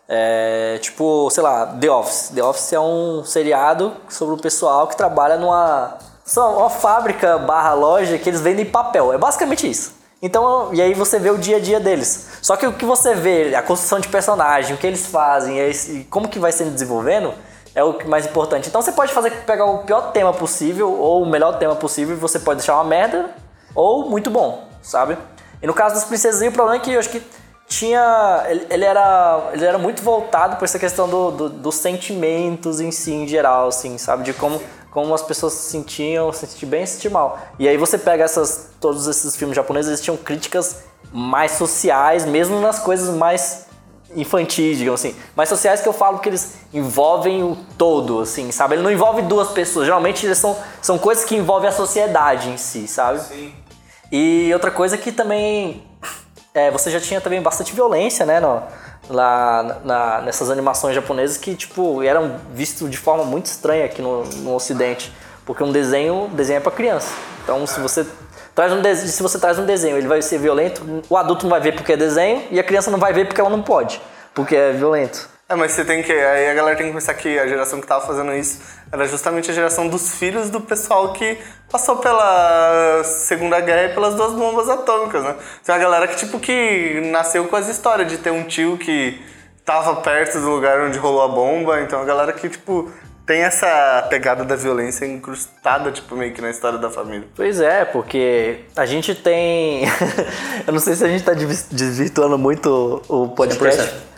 É, tipo, sei lá, The Office. The Office é um seriado sobre o pessoal que trabalha numa só uma fábrica barra loja que eles vendem papel. É basicamente isso. Então, e aí você vê o dia a dia deles. Só que o que você vê, a construção de personagem, o que eles fazem, e como que vai sendo desenvolvendo, é o mais importante. Então você pode fazer pegar o pior tema possível ou o melhor tema possível e você pode deixar uma merda ou muito bom, sabe? E no caso das princesas, o problema é que eu acho que tinha. Ele, ele era, ele era muito voltado para essa questão do, do, dos sentimentos em si, em geral, assim, sabe? De como, como as pessoas se sentiam, se sentir bem se sentir mal. E aí você pega essas, todos esses filmes japoneses, eles tinham críticas mais sociais, mesmo nas coisas mais infantis, digamos assim. Mais sociais que eu falo que eles envolvem o todo, assim, sabe? Ele não envolve duas pessoas. Geralmente eles são, são coisas que envolvem a sociedade em si, sabe? Sim. E outra coisa que também é, você já tinha também bastante violência, né, no, lá na, nessas animações japonesas que, tipo, eram vistos de forma muito estranha aqui no, no ocidente, porque um desenho, desenho é para criança. Então, se você traz um desenho, se você traz um desenho, ele vai ser violento, o adulto não vai ver porque é desenho e a criança não vai ver porque ela não pode, porque é violento.
É, mas você tem que. Aí a galera tem que pensar que a geração que tava fazendo isso era justamente a geração dos filhos do pessoal que passou pela Segunda Guerra e pelas duas bombas atômicas, né? Tem uma galera que, tipo, que nasceu com as histórias de ter um tio que tava perto do lugar onde rolou a bomba, então a galera que, tipo, tem essa pegada da violência incrustada, tipo, meio que na história da família.
Pois é, porque a gente tem. Eu não sei se a gente tá desvirtuando muito o podcast.
100%.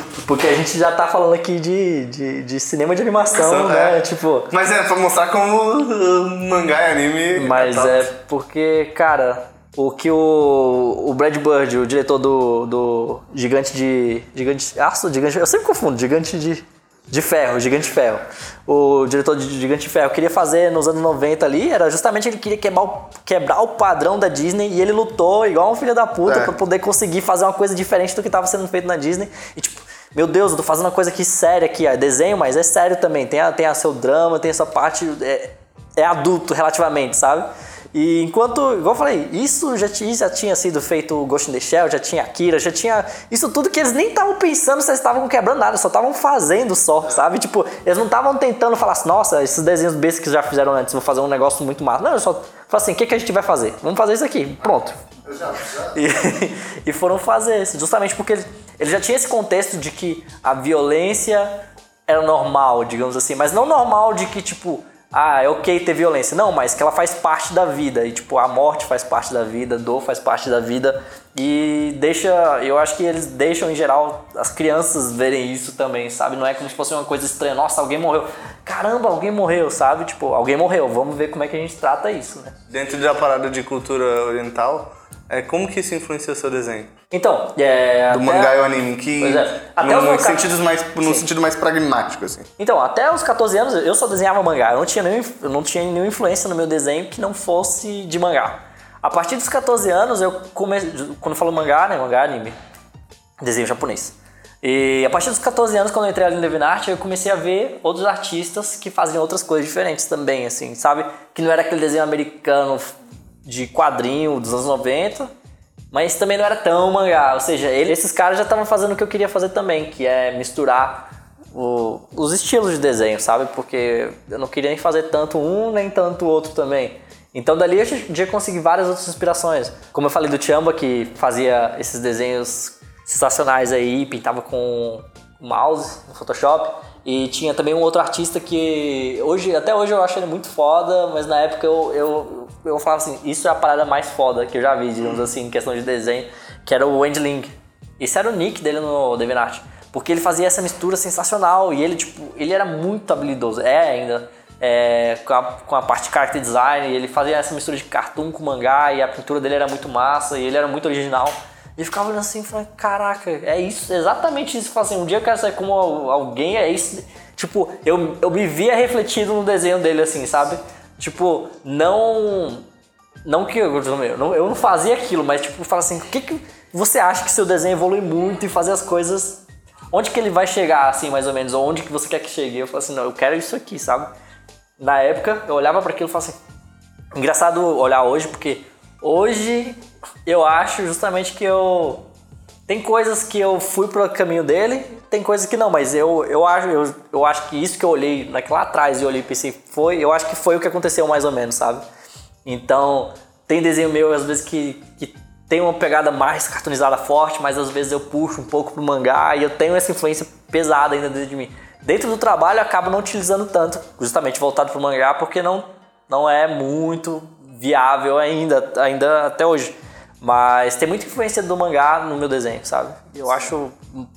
Porque a gente já tá falando aqui de, de, de cinema de animação, né?
é.
Tipo.
Mas é pra mostrar como uh, mangá e anime.
Mas
top.
é porque, cara, o que o, o Brad Bird, o diretor do, do Gigante de. Gigante. Aço, Gigante. Eu sempre confundo, Gigante de. De ferro, Gigante Ferro. O diretor de Gigante Ferro queria fazer nos anos 90 ali, era justamente ele queria quebrar o, quebrar o padrão da Disney e ele lutou igual um filho da puta
É.
pra poder conseguir fazer uma coisa diferente do que tava sendo feito na Disney. E tipo, meu Deus, eu tô fazendo uma coisa aqui séria aqui, ó, é desenho, mas é sério também. Tem a, tem a seu drama, tem essa parte. É, é adulto relativamente, sabe? E enquanto, igual eu falei, isso já, já tinha sido feito o Ghost in the Shell, já tinha Akira, já tinha. Isso tudo que eles nem estavam pensando se eles estavam quebrando nada, só estavam fazendo só, sabe? Tipo, eles não estavam tentando falar assim, nossa, esses desenhos bestas que já fizeram antes, vou fazer um negócio muito massa. Não, eu só falo assim, o que, que a gente vai fazer? Vamos fazer isso aqui, pronto. E, e foram fazer isso, justamente porque ele, ele já tinha esse contexto de que a violência era normal, digamos assim, mas não normal de que, tipo, ah, é ok ter violência. Não, mas que ela faz parte da vida. E, tipo, a morte faz parte da vida, a dor faz parte da vida. E deixa, eu acho que eles deixam, em geral, as crianças verem isso também, sabe? Não é como se fosse uma coisa estranha. Nossa, alguém morreu. Caramba, alguém morreu, sabe? Tipo, alguém morreu. Vamos ver como é que a gente trata isso, né?
Dentro da parada de cultura oriental, é como que isso influencia o seu desenho?
Então, é.
Do mangá e o anime, que
Pois é. Até
no,
os mangá-
sentidos mais, no sentido mais pragmático, assim.
Então, até os 14 anos eu só desenhava mangá. Eu não tinha, nenhum, eu não tinha nenhuma influência no meu desenho que não fosse de mangá. A partir dos 14 anos, eu comecei. Quando eu falo mangá, né? Mangá, anime. Desenho japonês. E a partir dos 14 anos, quando eu entrei ali no Devinart, eu comecei a ver outros artistas que faziam outras coisas diferentes também, assim, sabe? Que não era aquele desenho americano de quadrinho dos anos 90, mas também não era tão mangá. Ou seja, ele- esses caras já estavam fazendo o que eu queria fazer também, que é misturar o- os estilos de desenho, sabe? Porque eu não queria nem fazer tanto um, nem tanto o outro também. Então dali eu já consegui várias outras inspirações. Como eu falei do Chamba, que fazia esses desenhos sensacionais aí, pintava com mouse no Photoshop. E tinha também um outro artista que hoje, até hoje eu acho ele muito foda, mas na época eu, eu, eu falava assim, isso é a parada mais foda que eu já vi, digamos assim, em questão de desenho, que era o Wendy Ling. Esse era o nick dele no DeviantArt. Porque ele fazia essa mistura sensacional e ele, tipo, ele era muito habilidoso, é ainda, é, com, a, com a parte de character design, ele fazia essa mistura de cartoon com mangá e a pintura dele era muito massa e ele era muito original. E ficava olhando assim e falei, caraca, é isso, exatamente isso. Falei assim, um dia eu quero ser como al- alguém, é isso. Tipo, eu, eu me via refletido no desenho dele, assim, sabe? Tipo, não. Não que eu, não, eu não fazia aquilo, mas tipo, fala assim, o que, que você acha que seu desenho evolui muito e fazer as coisas. Onde que ele vai chegar, assim, mais ou menos? Ou onde que você quer que chegue? Eu falo assim, não, eu quero isso aqui, sabe? Na época, eu olhava para aquilo e falava assim. Engraçado olhar hoje, porque hoje eu acho justamente que eu. Tem coisas que eu fui pro caminho dele, tem coisas que não, mas eu, eu, acho, eu, eu acho que isso que eu olhei naquela atrás e olhei e pensei, foi, eu acho que foi o que aconteceu mais ou menos, sabe? Então, tem desenho meu às vezes que, que tem uma pegada mais cartoonizada forte, mas às vezes eu puxo um pouco pro mangá e eu tenho essa influência pesada ainda dentro de mim. Dentro do trabalho eu acabo não utilizando tanto, justamente voltado pro mangá, porque não, não é muito viável ainda, ainda até hoje. Mas tem muita influência do mangá no meu desenho, sabe? Eu acho,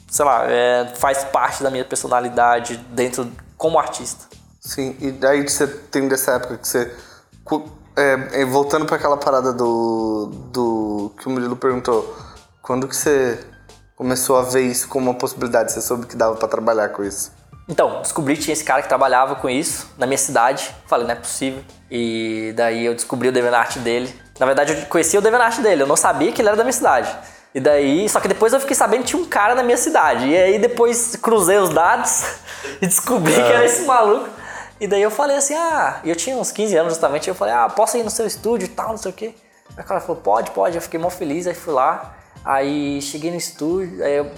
sei lá, é, faz parte da minha personalidade dentro como artista.
Sim, e daí você tem dessa época que você. é, é, voltando para aquela parada do, do. que o Murilo perguntou. Quando que você começou a ver isso como uma possibilidade? Você soube que dava para trabalhar com isso?
Então, descobri que tinha esse cara que trabalhava com isso na minha cidade. Falei, não é possível. E daí eu descobri o DeviantArt dele. Na verdade, eu conhecia o DeviantArt dele, eu não sabia que ele era da minha cidade. E daí, só que depois eu fiquei sabendo que tinha um cara na minha cidade. E aí depois cruzei os dados e descobri que era esse maluco. E daí eu falei assim, ah, eu tinha uns 15 anos justamente, eu falei, ah, posso ir no seu estúdio e tal, não sei o quê. Aí o cara falou, pode, pode. Eu fiquei mó feliz, aí fui lá. Aí cheguei no estúdio, aí eu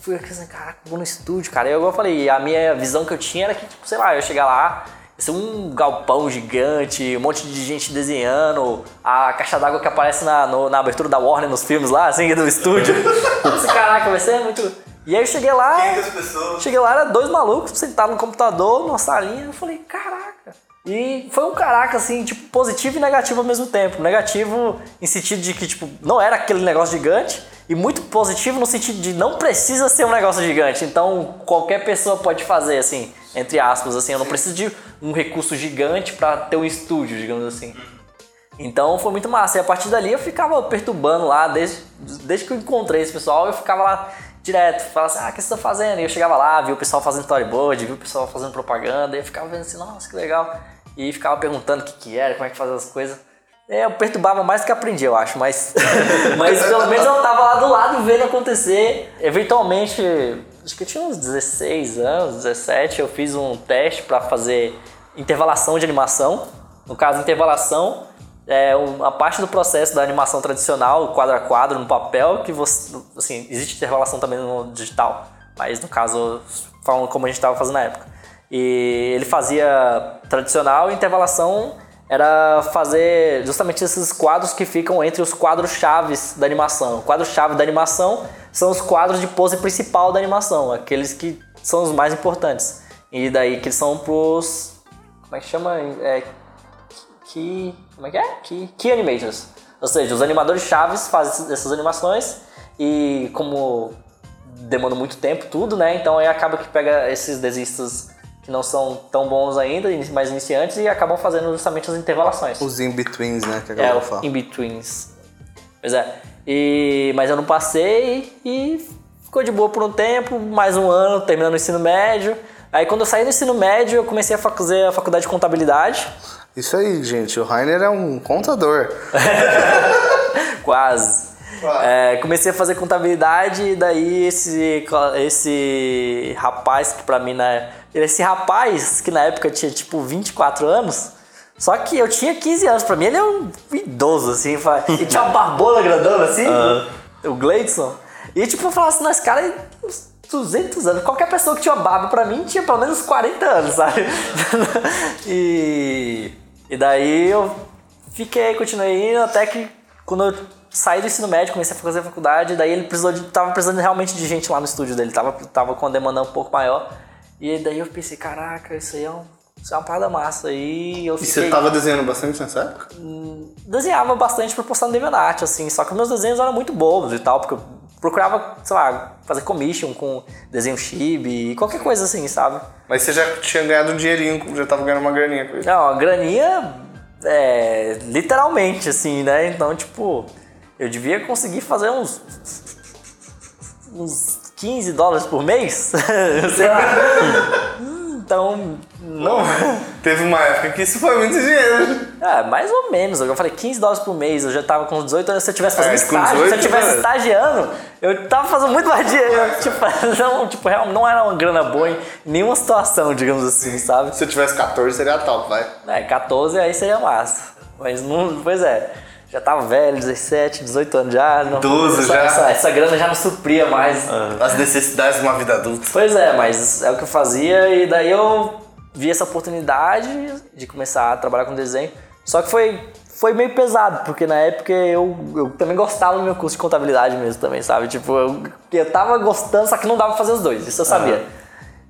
fui assim, caraca, vou no estúdio, cara. Aí eu falei, a minha visão que eu tinha era que, tipo, sei lá, eu chegar lá, um galpão gigante, um monte de gente desenhando, a caixa d'água que aparece na, no- na abertura da Warner nos filmes lá, assim, do estúdio. Caraca, vai ser muito. E aí eu cheguei lá.
pessoas.
Cheguei lá, era dois malucos sentados no computador, numa salinha. Eu falei, caraca. E foi um caraca, assim, tipo, positivo e negativo ao mesmo tempo. Negativo em sentido de que, tipo, não era aquele negócio gigante. E muito positivo no sentido de não precisa ser um negócio gigante. Então, qualquer pessoa pode fazer, assim, entre aspas, assim. Eu não preciso de um recurso gigante para ter um estúdio, digamos assim. Então foi muito massa. E a partir dali eu ficava perturbando lá, desde, desde que eu encontrei esse pessoal, eu ficava lá direto, falava assim, ah, o que você tá fazendo? E eu chegava lá, via o pessoal fazendo storyboard, via o pessoal fazendo propaganda, e eu ficava vendo assim, nossa, que legal. E ficava perguntando o que que era, como é que fazia as coisas. É, eu perturbava mais do que aprendi, eu acho, mas, mas pelo menos eu tava lá do lado vendo acontecer. Eventualmente, acho que eu tinha uns 16 anos, 17, eu fiz um teste para fazer intervalação de animação. No caso, intervalação é a parte do processo da animação tradicional, quadro a quadro, no papel, que você, assim, existe intervalação também no digital, mas no caso, falando como a gente estava fazendo na época. E ele fazia tradicional e intervalação era fazer justamente esses quadros que ficam entre os quadros chaves da animação. O quadro-chave da animação são os quadros de pose principal da animação, aqueles que são os mais importantes. E daí que são pros. Como é que chama? É, Key. Como é que é? Key, key Animators. Ou seja, os animadores chaves fazem essas animações e como demanda muito tempo tudo, né? Então aí acaba que pega esses desenhistas que não são tão bons ainda, mais iniciantes, e acabam fazendo justamente as intervalações.
Os in-betweens, né? Que a
É,
galera
o
fala.
in-betweens. Pois é. E, mas eu não passei e ficou de boa por um tempo, mais um ano, terminando o ensino médio. Aí quando eu saí do ensino médio, eu comecei a fazer a faculdade de contabilidade.
Isso aí, gente. O Rainer é um contador.
Quase. É, comecei a fazer contabilidade e daí esse, esse rapaz que pra mim na esse rapaz que na época tinha tipo 24 anos, só que eu tinha 15 anos, pra mim ele é um idoso assim, e tinha uma barbola grandona assim, o Gleidson. E tipo, eu falava assim, nós cara uns 200 anos, qualquer pessoa que tinha barba pra mim tinha pelo menos 40 anos, sabe? e, e daí eu fiquei, continuei indo até que quando eu saí do ensino médio, comecei a fazer faculdade, daí ele precisou de, tava precisando realmente de gente lá no estúdio dele, tava, tava com uma demanda um pouco maior. E daí eu pensei, caraca, isso aí é, um, isso é uma parada massa. E eu
E
fiquei,
você tava desenhando bastante nessa época?
desenhava bastante pra postar no DeviantArt, assim, só que meus desenhos eram muito bobos e tal, porque eu procurava, sei lá, fazer commission com desenho chibi, qualquer coisa assim, sabe?
Mas você já tinha ganhado um dinheirinho, já tava ganhando uma graninha com isso.
Não, a graninha é literalmente, assim, né? Então, tipo, eu devia conseguir fazer uns. uns 15 dólares por mês, sei lá. Então, não.
Teve uma época que isso foi muito dinheiro.
É, mais ou menos. Eu falei 15 dólares por mês, eu já tava com 18 anos. Se eu tivesse fazendo
É,
estágio, se
18,
eu tivesse
né?
estagiando, eu tava fazendo muito mais dinheiro. Tipo, não, tipo, não era uma grana boa em nenhuma situação, digamos assim, sabe?
Se eu tivesse 14, seria top, vai.
É, 14 aí seria massa. Mas não, pois é. Já tava velho, 17, 18 anos já. Não,
12
essa,
já.
Essa, essa grana já não supria mais.
As necessidades de uma vida adulta.
Pois é, mas é o que eu fazia e daí eu vi essa oportunidade de começar a trabalhar com desenho. Só que foi, foi meio pesado, porque na época eu, eu também gostava do meu curso de contabilidade mesmo também, sabe? Tipo, eu, eu tava gostando, só que não dava pra fazer os dois, isso eu sabia.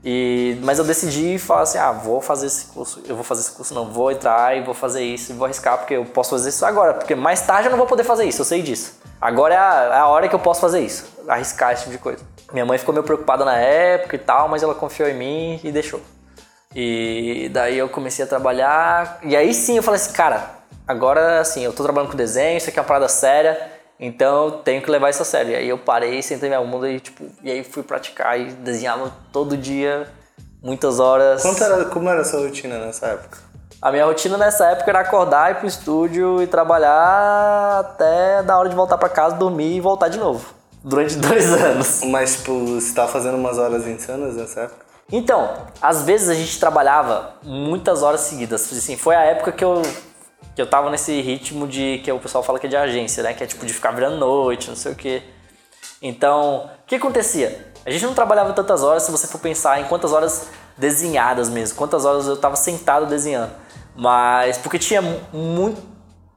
E, mas eu decidi falar assim, ah, vou fazer esse curso, eu vou fazer esse curso, não, vou entrar e vou fazer isso, vou arriscar, porque eu posso fazer isso agora, porque mais tarde eu não vou poder fazer isso, eu sei disso. Agora é a, é a hora que eu posso fazer isso, arriscar esse tipo de coisa. Minha mãe ficou meio preocupada na época e tal, mas ela confiou em mim e deixou. E daí eu comecei a trabalhar, e aí sim eu falei assim, cara, agora assim, eu tô trabalhando com desenho, isso aqui é uma parada séria, então eu tenho que levar isso a sério. E aí eu parei, sentei minha bunda e tipo, e aí fui praticar e desenhava todo dia, muitas horas.
Era, como era a sua rotina nessa época?
A minha rotina nessa época era acordar, ir pro estúdio e trabalhar até da hora de voltar pra casa, dormir e voltar de novo. Durante dois anos.
Mas, tipo, você tava fazendo umas horas insanas nessa época?
Então, às vezes a gente trabalhava muitas horas seguidas. Assim, foi a época que eu, que eu tava nesse ritmo de que o pessoal fala que é de agência, né? Que é tipo de ficar virando noite, não sei o quê. Então, o que acontecia? A gente não trabalhava tantas horas se você for pensar em quantas horas desenhadas mesmo, quantas horas eu tava sentado desenhando. Mas porque tinha mu- muito,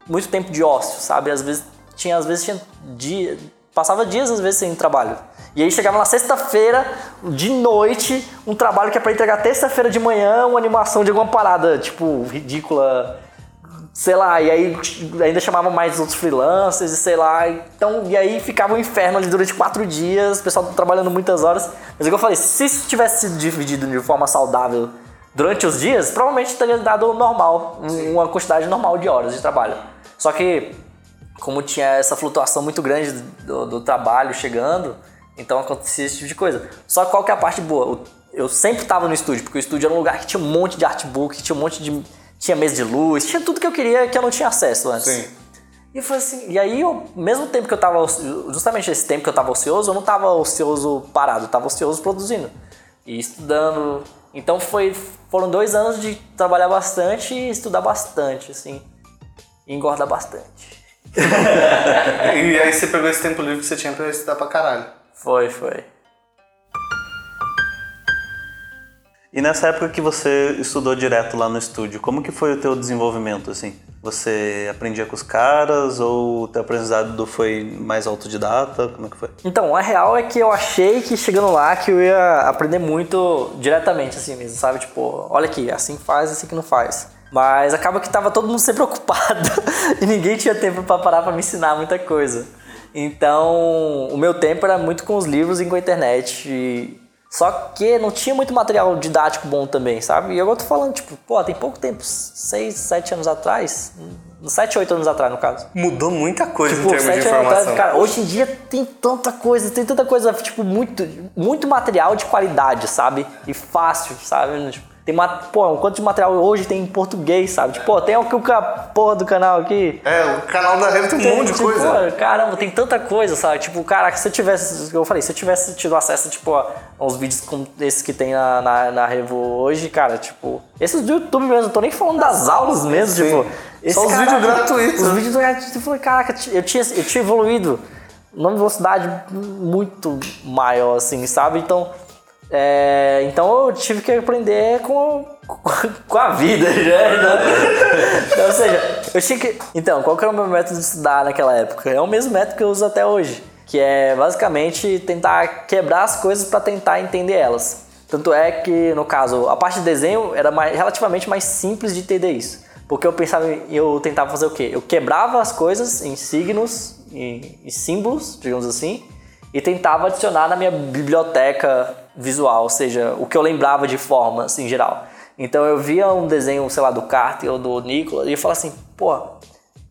muito tempo de ócio, sabe? Às vezes tinha, às vezes tinha dia, passava dias às vezes sem trabalho. E aí chegava na sexta-feira, de noite, um trabalho que é pra entregar terça-feira de manhã, uma animação de alguma parada, tipo, ridícula, sei lá, e aí ainda chamava mais outros freelancers, e sei lá. Então, e aí ficava um inferno ali durante quatro dias, o pessoal trabalhando muitas horas. Mas é que eu falei, se isso tivesse sido dividido de forma saudável durante os dias, provavelmente teria dado normal, uma quantidade normal de horas de trabalho. Só que, como tinha essa flutuação muito grande do, do trabalho chegando, então acontecia esse tipo de coisa. Só que qual que é a parte boa? Eu sempre estava no estúdio, porque o estúdio era um lugar que tinha um monte de artbook, tinha um monte de tinha mesa de luz, tinha tudo que eu queria que eu não tinha acesso antes. Sim. E eu falei assim, e aí, eu, mesmo tempo que eu tava, justamente esse tempo que eu tava ocioso, eu não tava ocioso parado, eu tava ocioso produzindo e estudando. Então foi, foram dois anos de trabalhar bastante e estudar bastante, assim, e engordar bastante.
e aí você pegou esse tempo livre que você tinha pra estudar pra caralho.
Foi, foi.
E nessa época que você estudou direto lá no estúdio, como que foi o teu desenvolvimento, assim? Você aprendia com os caras ou o teu aprendizado foi mais autodidata? Como é que foi?
Então, a real é que eu achei que chegando lá que eu ia aprender muito diretamente, assim mesmo, sabe? Tipo, olha aqui, assim faz, assim que não faz. Mas acaba que tava todo mundo sempre ocupado e ninguém tinha tempo para parar para me ensinar muita coisa. Então, o meu tempo era muito com os livros e com a internet. E só que não tinha muito material didático bom também, sabe? E eu tô falando, tipo, pô, tem pouco tempo, seis, sete anos atrás, sete, oito anos atrás, no caso.
Mudou muita coisa tipo, em termos de informação. Atrás,
cara, hoje em dia tem tanta coisa, tem tanta coisa, tipo, muito, muito material de qualidade, sabe? E fácil, sabe? Tipo, tem pô, um quanto de material hoje tem em português, sabe? Tipo, pô, tem o que o porra do canal aqui.
É, o canal da Rede tem um monte de tipo, coisa.
Pô, caramba, tem tanta coisa, sabe? Tipo, caraca, se eu tivesse, eu falei, se eu tivesse tido acesso, tipo, a uns vídeos como esse que tem na, na, na Revo hoje, cara, tipo, esses do YouTube mesmo, eu tô nem falando das aulas mesmo, Sim. tipo.
Só os vídeos gratuitos.
Os vídeos gratuitos, eu falei, caraca, eu tinha, eu tinha evoluído numa velocidade muito maior, assim, sabe? Então é, então eu tive que aprender com, com a vida, né? então, ou seja, eu tinha que. Então, qual que era o meu método de estudar naquela época? É o mesmo método que eu uso até hoje, que é basicamente tentar quebrar as coisas para tentar entender elas. Tanto é que, no caso, a parte de desenho era mais, relativamente mais simples de entender isso. Porque eu pensava, eu tentava fazer o quê? Eu quebrava as coisas em signos e símbolos, digamos assim, e tentava adicionar na minha biblioteca visual, ou seja, o que eu lembrava de formas em geral. Então eu via um desenho, sei lá, do Carter ou do Nicolas e eu falava assim, pô,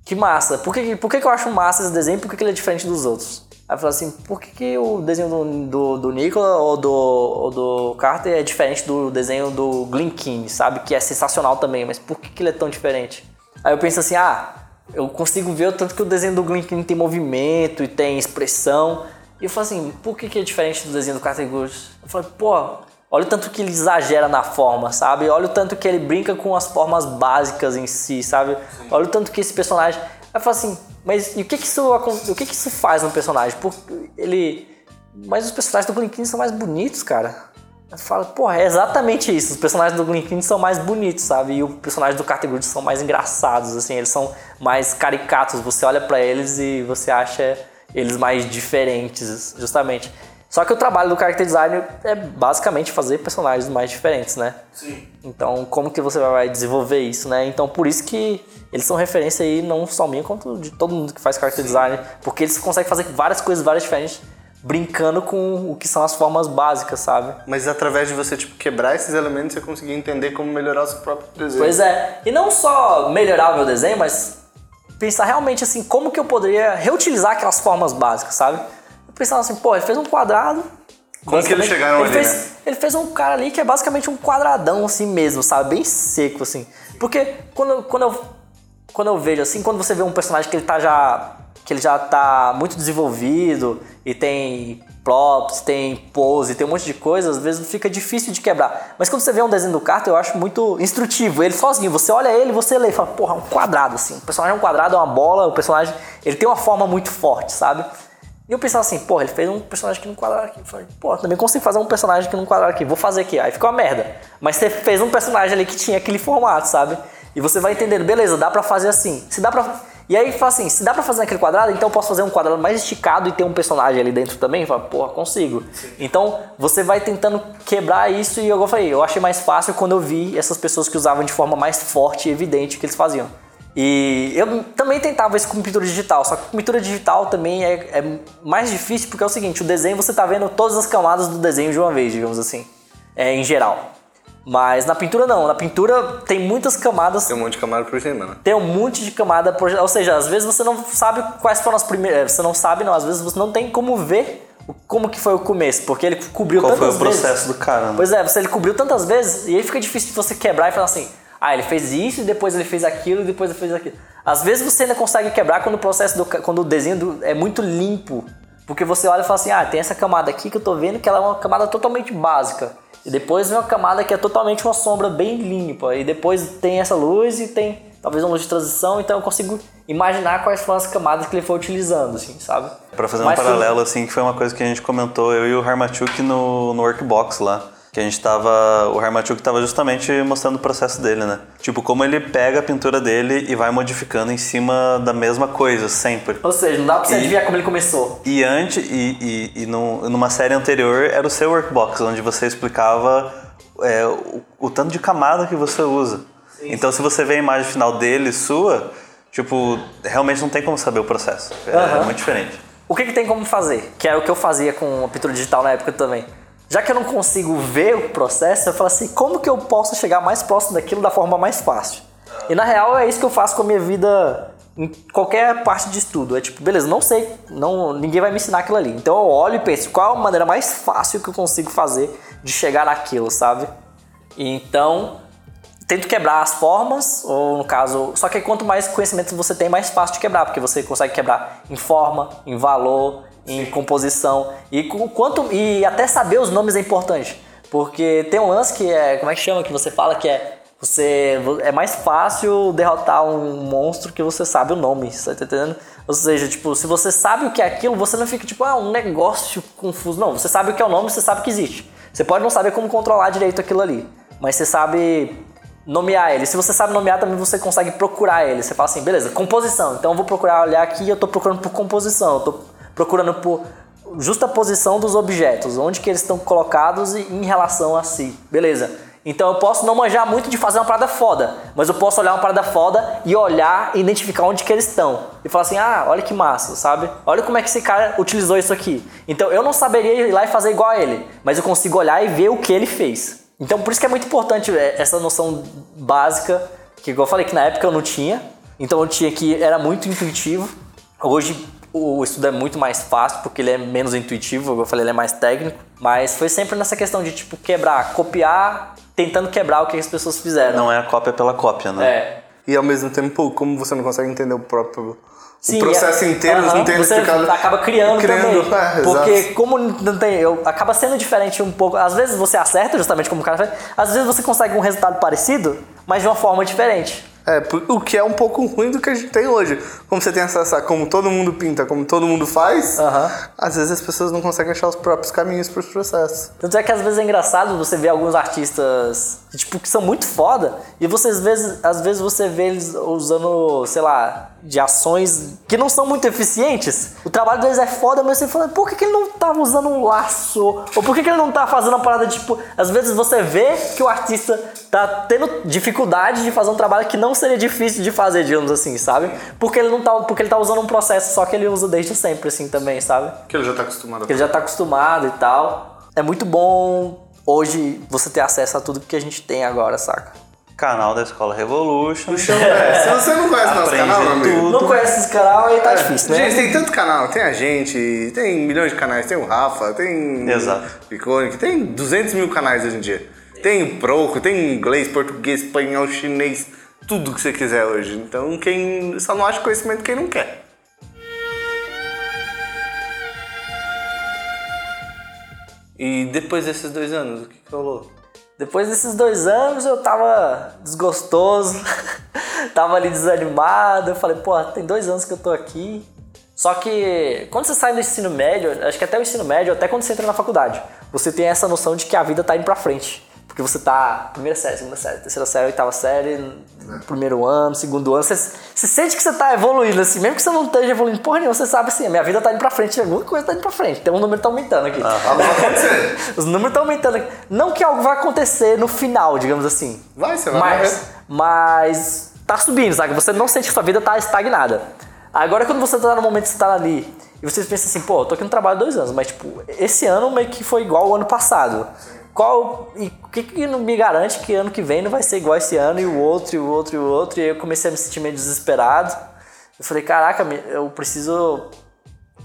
que massa, por que, por que, eu acho massa esse desenho por que, ele é diferente dos outros? Aí eu falei assim, por que, que o desenho do, do, do Nicolas ou do, ou do Carter é diferente do desenho do Glen King, sabe? Que é sensacional também, mas por que, que ele é tão diferente? Aí eu penso assim, ah, eu consigo ver o tanto que o desenho do Glen King tem movimento e tem expressão, e eu falei assim, por que, que é diferente do desenho do Carter Good? Eu falei, pô, olha o tanto que ele exagera na forma, sabe? Olha o tanto que ele brinca com as formas básicas em si, sabe? Sim. Olha o tanto que esse personagem. Aí eu falei assim, mas e o que que isso, o que que isso faz no personagem? Porque ele. Mas os personagens do Glinkin são mais bonitos, cara. Eu falo, pô, é exatamente isso. Os personagens do Glinkin são mais bonitos, sabe? E os personagens do Carter Good são mais engraçados, assim, eles são mais caricatos. Você olha para eles e você acha eles mais diferentes, justamente. Só que o trabalho do character design é basicamente fazer personagens mais diferentes, né?
Sim.
Então, como que você vai desenvolver isso, né? Então, por isso que eles são referência aí não só minha, quanto de todo mundo que faz character Sim. design, porque eles conseguem fazer várias coisas, várias diferentes, brincando com o que são as formas básicas, sabe?
Mas através de você tipo quebrar esses elementos, você conseguir entender como melhorar o seu próprio desenho.
Pois é. E não só melhorar o meu desenho, mas pensar realmente assim, como que eu poderia reutilizar aquelas formas básicas, sabe? Eu pensava assim, pô, ele fez um quadrado.
Como que eles chegaram
ele
ali,
fez,
né?
Ele fez um cara ali que é basicamente um quadradão assim mesmo, sabe? Bem seco, assim. Porque quando, quando, eu, quando eu vejo assim, quando você vê um personagem que ele tá já. que ele já tá muito desenvolvido e tem props, tem pose, tem um monte de coisa, às vezes fica difícil de quebrar. Mas quando você vê um desenho do Carter, eu acho muito instrutivo. Ele sozinho, você olha ele, você lê e fala, porra, é um quadrado assim. O personagem é um quadrado, é uma bola, o personagem, ele tem uma forma muito forte, sabe? E eu pensava assim, porra, ele fez um personagem aqui no quadrado aqui. Eu falei, pô, também consigo fazer um personagem aqui no quadrado aqui, vou fazer aqui. Aí ficou uma merda. Mas você fez um personagem ali que tinha aquele formato, sabe? E você vai entender, beleza, dá pra fazer assim. Se dá pra e aí fala assim, se dá pra fazer naquele quadrado, então eu posso fazer um quadrado mais esticado e ter um personagem ali dentro também? Fala, porra, consigo. Sim. Então você vai tentando quebrar isso e eu falei, eu achei mais fácil quando eu vi essas pessoas que usavam de forma mais forte e evidente o que eles faziam. E eu também tentava isso com pintura digital, só que pintura digital também é, é mais difícil porque é o seguinte, o desenho você tá vendo todas as camadas do desenho de uma vez, digamos assim, é, em geral. Mas na pintura não, na pintura tem muitas camadas,
Tem um monte de camada por cima, né?
tem um monte de camada, por- ou seja, às vezes você não sabe quais foram as primeiras, você não sabe não, às vezes você não tem como ver o- como que foi o começo, porque ele cobriu
Qual foi
tantas
o
vezes.
processo do cara, né?
Pois é, você ele cobriu tantas vezes e aí fica difícil de você quebrar e falar assim: ah, ele fez isso e depois ele fez aquilo e depois ele fez aquilo. Às vezes você ainda consegue quebrar quando o processo do quando o desenho do- é muito limpo, porque você olha e fala assim: ah, tem essa camada aqui que eu tô vendo que ela é uma camada totalmente básica. E depois vem uma camada que é totalmente uma sombra bem limpa. E depois tem essa luz e tem talvez uma luz de transição, então eu consigo imaginar quais foram as camadas que ele foi utilizando, assim, sabe?
Pra fazer um
Mas foi-
paralelo, assim, que foi uma coisa que a gente comentou, eu e o Harmachuk no, no Workbox lá. Que a gente tava. O Harmachuk tava justamente mostrando o processo dele, né? Tipo, como ele pega a pintura dele e vai modificando em cima da mesma coisa, sempre.
Ou seja, não dá pra você
E-
adivinhar como ele começou.
E antes, e, e, e num- numa série anterior, era o seu workbox, onde você explicava é, o, o tanto de camada que você usa. Então, se você vê a imagem final dele, sua, tipo, realmente não tem como saber o processo. É
Aham.
muito diferente.
O que, que tem como fazer? Que era o que eu fazia com a pintura digital na época também. Já que eu não consigo ver o processo, eu falo assim, como que eu posso chegar mais próximo daquilo da forma mais fácil? E na real é isso que eu faço com a minha vida em qualquer parte de estudo. É tipo, beleza, não sei, não, ninguém vai me ensinar aquilo ali. Então eu olho e penso, qual a maneira mais fácil que eu consigo fazer de chegar naquilo, sabe? E então, tento quebrar as formas, ou no caso, só que quanto mais conhecimento você tem, mais fácil de quebrar, porque você consegue quebrar em forma, em valor, em composição e quanto e até saber os nomes é importante, porque tem um lance que é, como é que chama que você fala que é você é mais fácil derrotar um monstro que você sabe o nome, você tá entendendo? Ou seja, tipo, se você sabe o que é aquilo, você não fica tipo, ah, um negócio confuso. Não, você sabe o que é o nome, você sabe que existe. Você pode não saber como controlar direito aquilo ali, mas você sabe nomear ele. Se você sabe nomear, também você consegue procurar ele. Você fala assim, beleza, composição. Então eu vou procurar olhar aqui, eu tô procurando por composição, eu tô procurando por justa posição dos objetos, onde que eles estão colocados em relação a si. Beleza. Então eu posso não manjar muito de fazer uma parada foda, mas eu posso olhar uma parada foda e olhar e identificar onde que eles estão. E falar assim, ah, olha que massa, sabe? Olha como é que esse cara utilizou isso aqui. Então eu não saberia ir lá e fazer igual a ele, mas eu consigo olhar e ver o que ele fez. Então por isso que é muito importante é, essa noção básica, que igual eu falei que na época eu não tinha, então eu tinha que era muito intuitivo. Hoje o estudo é muito mais fácil porque ele é menos intuitivo, como eu falei, ele é mais técnico, mas foi sempre nessa questão de tipo quebrar, copiar, tentando quebrar o que as pessoas fizeram.
Não é a cópia pela cópia, né?
É.
E ao mesmo tempo, como você não consegue entender o próprio
Sim,
o processo
é-
inteiro,
Aham,
não tem
você
explicado.
acaba criando, também.
é,
porque
exato.
como não tem, eu, acaba sendo diferente um pouco. Às vezes você acerta, justamente como o cara fez. Às vezes você consegue um resultado parecido, mas de uma forma diferente.
É, o que é um pouco ruim do que a gente tem hoje. Como você tem acesso a como todo mundo pinta, como todo mundo faz, às vezes as pessoas não conseguem achar os próprios caminhos para os processos.
Tanto é que às vezes é engraçado você ver alguns artistas que, tipo, que são muito foda e você às vezes, às vezes você vê eles usando, sei lá, de ações que não são muito eficientes. O trabalho deles é foda, mas você fala, por que, que ele não tá usando um laço? Ou por que, que ele não tá fazendo uma parada tipo. Às vezes você vê que o artista tá tendo dificuldade de fazer um trabalho que não seria difícil de fazer, digamos assim, sabe? Porque ele não tá. Porque ele tá usando um processo só que ele usa desde sempre, assim, também, sabe?
Que ele já tá acostumado a
Porque ele já tá acostumado e tal. É muito bom hoje você ter acesso a tudo que a gente tem agora, saca?
Canal da Escola Revolution.
É, se você não conhece nosso canal, meu amigo.
Não conhece esse canal aí tá difícil, né?
Gente, tem tanto canal. Tem a gente, tem milhões de canais. Tem o Rafa, tem
Exato.
o Iconic, tem 200 mil canais hoje em dia. Tem o Proco, tem inglês, português, espanhol, chinês, tudo que você quiser hoje. Então, quem só não acha conhecimento quem não quer. E depois desses dois anos, o que, que rolou?
Depois desses dois anos eu tava desgostoso, tava ali desanimado. Eu falei, pô, tem dois anos que eu tô aqui. Só que quando você sai do ensino médio, acho que até o ensino médio, até quando você entra na faculdade, você tem essa noção de que a vida tá indo pra frente. Porque você tá primeira série, segunda série, terceira série, oitava série, primeiro ano, segundo ano. Você, você sente que você tá evoluindo, assim, mesmo que você não esteja evoluindo porra nenhuma, você sabe assim, a minha vida tá indo pra frente, alguma coisa tá indo pra frente. Tem um número que tá aumentando aqui.
Acontecer.
Os números estão aumentando. aqui. Não que algo vai acontecer no final, digamos assim.
Vai, você vai
mas,
morrer.
mas tá subindo, sabe? Você não sente que sua vida tá estagnada. Agora quando você tá no momento que você tá ali e você pensa assim, pô, eu tô aqui no trabalho há dois anos, mas tipo, esse ano meio que foi igual ao ano passado. Qual. E o que, que não me garante que ano que vem não vai ser igual esse ano e o outro, e o outro, e o outro? E eu comecei a me sentir meio desesperado. Eu falei, caraca, eu preciso.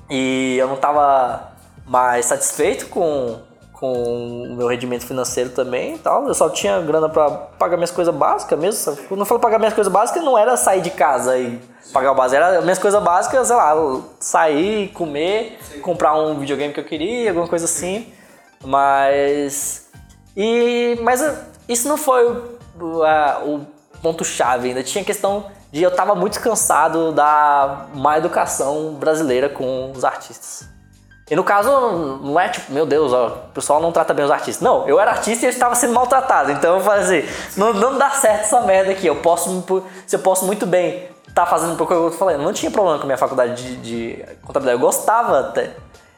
E eu não tava mais satisfeito com, com o meu rendimento financeiro também e tal. Eu só tinha grana pra pagar minhas coisas básicas mesmo. Quando eu falo pagar minhas coisas básicas, não era sair de casa e pagar o básico. Era minhas coisas básicas, sei lá, sair, comer, comprar um videogame que eu queria, alguma coisa assim. Mas. E. Mas uh, isso não foi o, a- o ponto-chave ainda. Tinha questão de eu tava muito cansado da má educação brasileira com os artistas. E no caso, não é tipo, meu Deus, ó, o pessoal não trata bem os artistas. Não, eu era artista e eu estava sendo maltratado. Então eu falei assim, não, não dá certo essa merda aqui. Eu posso, se eu posso muito bem estar fazendo um pouco que eu falando. Não tinha problema com a minha faculdade de, de contabilidade, eu gostava até.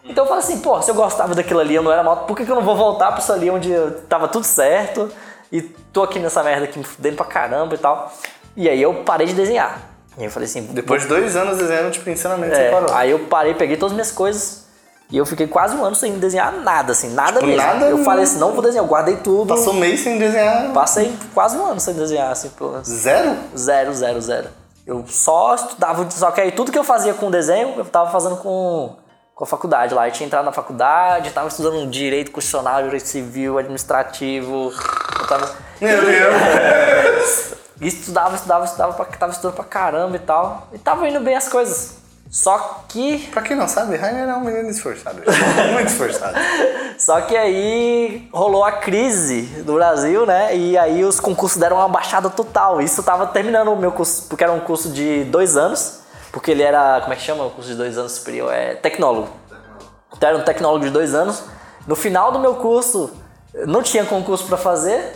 Então eu falei assim, pô, se eu gostava daquilo ali, eu não era mal, por que, que eu não vou voltar pra isso ali onde tava tudo certo e tô aqui nessa merda aqui me fudendo pra caramba e tal. E aí eu parei de desenhar. E aí eu falei assim,
Depois de dois anos desenhando, tipo, ensinamento,
é,
você parou.
aí eu parei, peguei todas as minhas coisas e eu fiquei quase um ano sem desenhar nada, assim, nada
Tipo,
mesmo.
nada
eu falei assim, não vou desenhar, eu guardei tudo.
Passou um mês sem desenhar.
Passei quase um ano sem desenhar, assim, pelo menos.
Zero?
Zero, zero, zero. Eu só estudava, só que aí tudo que eu fazia com desenho, eu tava fazendo com, com a faculdade lá. Eu tinha entrado na faculdade, tava estudando direito constitucional, direito civil, administrativo. Eu tava.
Meu Deus.
Estudava, estudava, estudava, pra, tava estudando pra caramba e tal. E tava indo bem as coisas. Só que.
pra quem não sabe, Rainer é um menino esforçado. Muito esforçado.
Só que aí rolou a crise do Brasil, né? E aí os concursos deram uma baixada total. Isso tava terminando o meu curso, porque era um curso de dois anos. Porque ele era, como é que chama? O curso de dois anos superior? É tecnólogo. Então era um tecnólogo de dois anos. No final do meu curso, não tinha concurso pra fazer.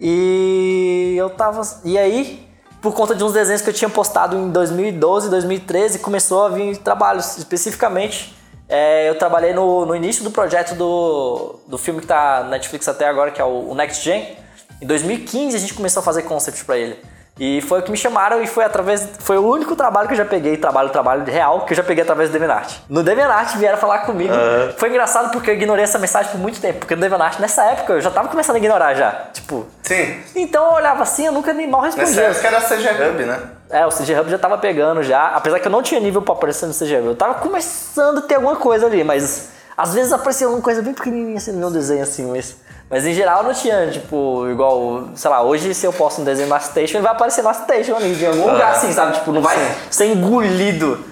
E eu tava. E aí, por conta de uns desenhos que eu tinha postado em 2012, 2013, começou a vir trabalhos. Especificamente, é, eu trabalhei no, no início do projeto do, do filme que tá na Netflix até agora, que é o, o Next Gen. Em 2015 a gente começou a fazer concept pra ele. E foi o que me chamaram e foi através. Foi o único trabalho que eu já peguei, trabalho, trabalho real, que eu já peguei através do DeviantArt. No DeviantArt vieram falar comigo. Foi engraçado porque eu ignorei essa mensagem por muito tempo. Porque no DeviantArt, nessa época, eu já tava começando a ignorar já. Tipo.
Sim.
Então eu olhava assim, eu nunca nem mal
Nessa
respondia.
época era CG Hub, né?
É, o CG Hub já tava pegando já, apesar que eu não tinha nível pra aparecer no CG Hub. Eu tava começando a ter alguma coisa ali, mas às vezes aparecia alguma coisa bem pequenininha assim no meu desenho assim, mas mas em geral não tinha, tipo, igual, sei lá, hoje se eu posto um desenho na Station, ele vai aparecer na Station ali, em algum lugar assim, sabe? Tipo, não vai ser engolido.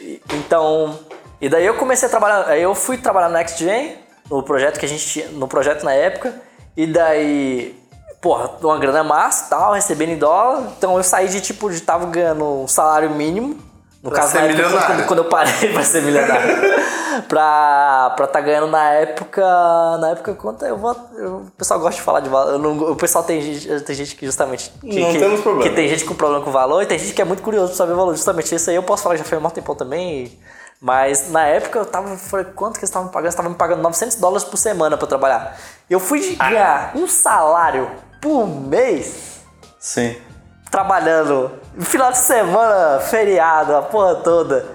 E- Então, e daí eu comecei a trabalhar, aí eu fui trabalhar no Next Gen, no projeto que a gente tinha, no projeto na época, e daí, porra, uma grana massa e tal, recebendo em dólar, então eu saí de tipo, de tava ganhando um salário mínimo, no
Pra
caso
ser
época, quando, quando eu parei pra ser milionário, pra, pra tá ganhando na época, na época quanto eu vou, eu- o pessoal gosta de falar de valor, não- o pessoal tem gente, tem gente que justamente, que,
Não
que,
temos problema.
que tem gente com problema com valor e tem gente que é muito curioso pra saber o valor. Justamente isso aí eu posso falar que já foi um tempão também. e- Mas na época eu tava. Falei, quanto que eles estavam me pagando? Eles estavam me pagando 900 dólares por semana pra eu trabalhar. Eu fui de ganhar um salário por mês
Sim.
trabalhando final de semana, feriado, a porra toda.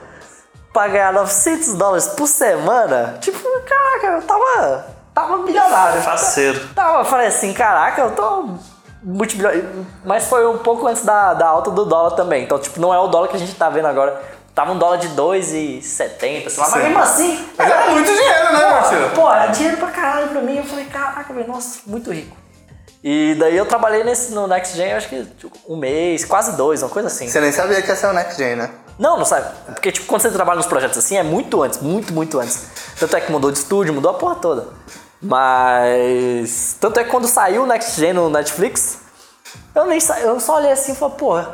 Pra ganhar 900 dólares por semana. Tipo, caraca, eu tava. Tava milionário.
Faceiro.
Tava, eu falei assim, caraca, eu tô multimilionário. Mas foi um pouco antes da, da alta do dólar também. Então, tipo, não é o dólar que a gente tá vendo agora. Tava um dólar de 2,70, sei lá. Mas mesmo assim.
Mas era muito dinheiro, né, Marcelo?
Pô, era dinheiro pra caralho pra mim. Eu falei, caraca, velho, nossa, muito rico. E daí eu trabalhei nesse, no Next Gen, acho que tipo, um mês, quase dois, uma coisa assim.
Você nem sabia que ia ser o Next Gen, né?
Não, não sabe. Porque, tipo, quando você trabalha nos projetos assim, é muito antes, muito, muito antes. Tanto é que mudou de estúdio, mudou a porra toda. Mas. Tanto é que quando saiu o Next Gen no Netflix, eu nem sa... eu só olhei assim e falei, porra,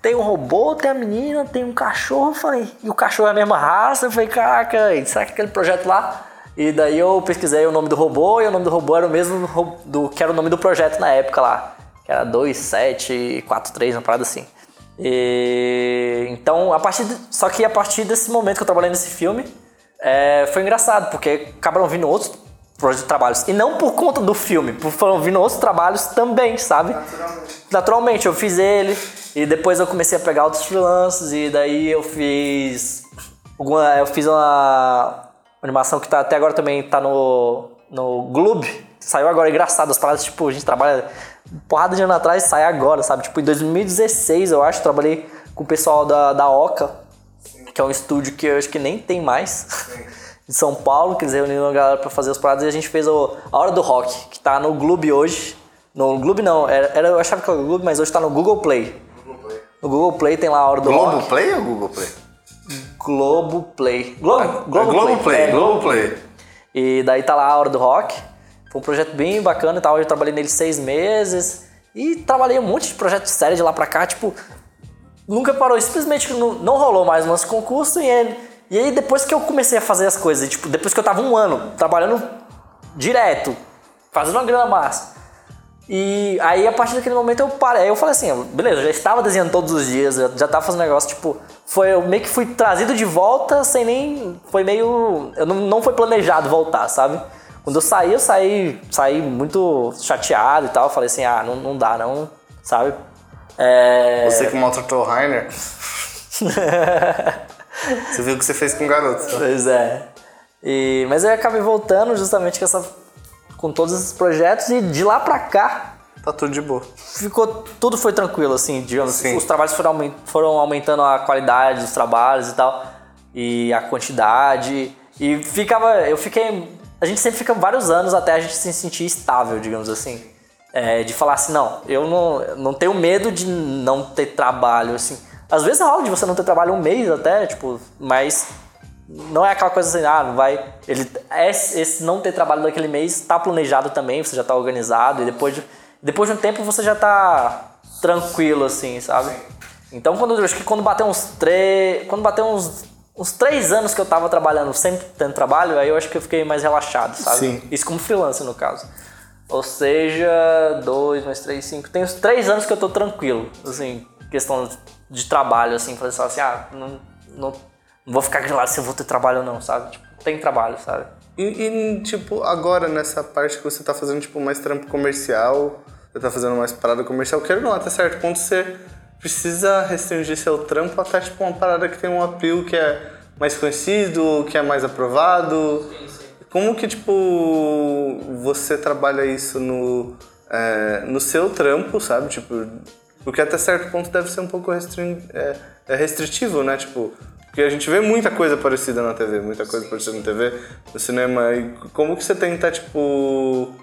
tem um robô, tem a menina, tem um cachorro, eu falei, e o cachorro é a mesma raça, eu falei, caraca, será que aquele projeto lá? E daí eu pesquisei o nome do robô e o nome do robô era o mesmo do que era o nome do projeto na época lá. Que era 2743, uma parada assim. E, então, a partir de- só que a partir desse momento que eu trabalhei nesse filme, é, foi engraçado, porque acabaram vindo outros projetos de trabalhos. E não por conta do filme, por- foram vindo outros trabalhos também, sabe? Naturalmente, eu fiz ele. E depois eu comecei a pegar outros freelances e daí eu fiz alguma, eu fiz uma animação que tá até agora também tá no no Gloob. Saiu agora engraçado as paradas, tipo, a gente trabalha porrada de ano atrás, sai agora, sabe? Tipo, em 2016, eu acho, trabalhei com o pessoal da, da Oca, que é um estúdio que eu acho que nem tem mais. de São Paulo, que eles reuniram a galera pra fazer as paradas e a gente fez o, a Hora do Rock, que tá no Gloob hoje. No Gloob não, era, era, eu achava que era o Gloob, mas hoje tá no Google Play. No Google Play tem lá a Hora do
Globo
Rock.
Play ou Google Play?
Globo Play. Globo,
É Globo Play,
é,
Globo Play.
E daí tá lá a Hora do Rock. Foi um projeto bem bacana e tal. Eu trabalhei nele seis meses. E trabalhei um monte de projetos sérios de lá pra cá. Tipo, nunca parou. Simplesmente não, não rolou mais o nosso concurso. E, ele- e aí depois que eu comecei a fazer as coisas, e, tipo, depois que eu tava um ano trabalhando direto, fazendo uma grana massa. E aí, a partir daquele momento, eu parei. Aí eu falei assim, beleza, eu já estava desenhando todos os dias, eu já tava fazendo negócio, tipo... Foi, eu meio que fui trazido de volta sem nem... Foi meio... Eu não, não foi planejado voltar, sabe? Quando eu saí, eu saí, saí muito chateado e tal. Falei assim, ah, não, não dá não, sabe? É...
Você que maltratou o Rainer. você viu o que você fez com o garoto. tá?
Pois é. E, mas eu acabei voltando justamente com, essa, com todos esses projetos e de lá pra cá
Tá tudo de boa.
ficou tudo foi tranquilo assim digamos
Sim.
os trabalhos foram, foram aumentando a qualidade dos trabalhos e tal e a quantidade e ficava eu fiquei a gente sempre fica vários anos até a gente se sentir estável digamos assim É, de falar assim não eu não, não tenho medo de não ter trabalho assim às vezes rola de você não ter trabalho um mês até tipo mas não é aquela coisa assim, ah, não vai. Ele, esse, esse não ter trabalho daquele mês está planejado também, você já está organizado, e depois de, depois de um tempo você já tá tranquilo, assim, sabe? Então quando acho que quando bateu uns três. Quando bateu uns, uns três anos que eu tava trabalhando sempre tendo trabalho, aí eu acho que eu fiquei mais relaxado, sabe?
Sim.
Isso como freelancer no caso. Ou seja, dois mais três, cinco. Tem uns três anos que eu tô tranquilo, assim, questão de trabalho, assim, fazer assim, ah, não, não, não vou ficar grilado se eu vou ter trabalho ou não, sabe? Tipo, tem trabalho, sabe?
E, e, tipo, agora nessa parte que você tá fazendo, tipo, mais trampo comercial, você tá fazendo mais parada comercial, quero não, até certo ponto você precisa restringir seu trampo até, tipo, uma parada que tem um apelo que é mais conhecido, que é mais aprovado. Como que, tipo, você trabalha isso no, é, no seu trampo, sabe? Tipo, porque até certo ponto deve ser um pouco restrin é, é restritivo, né? Tipo, porque a gente vê muita coisa parecida na TV, muita coisa parecida na TV, no cinema. E como que você tenta, tipo,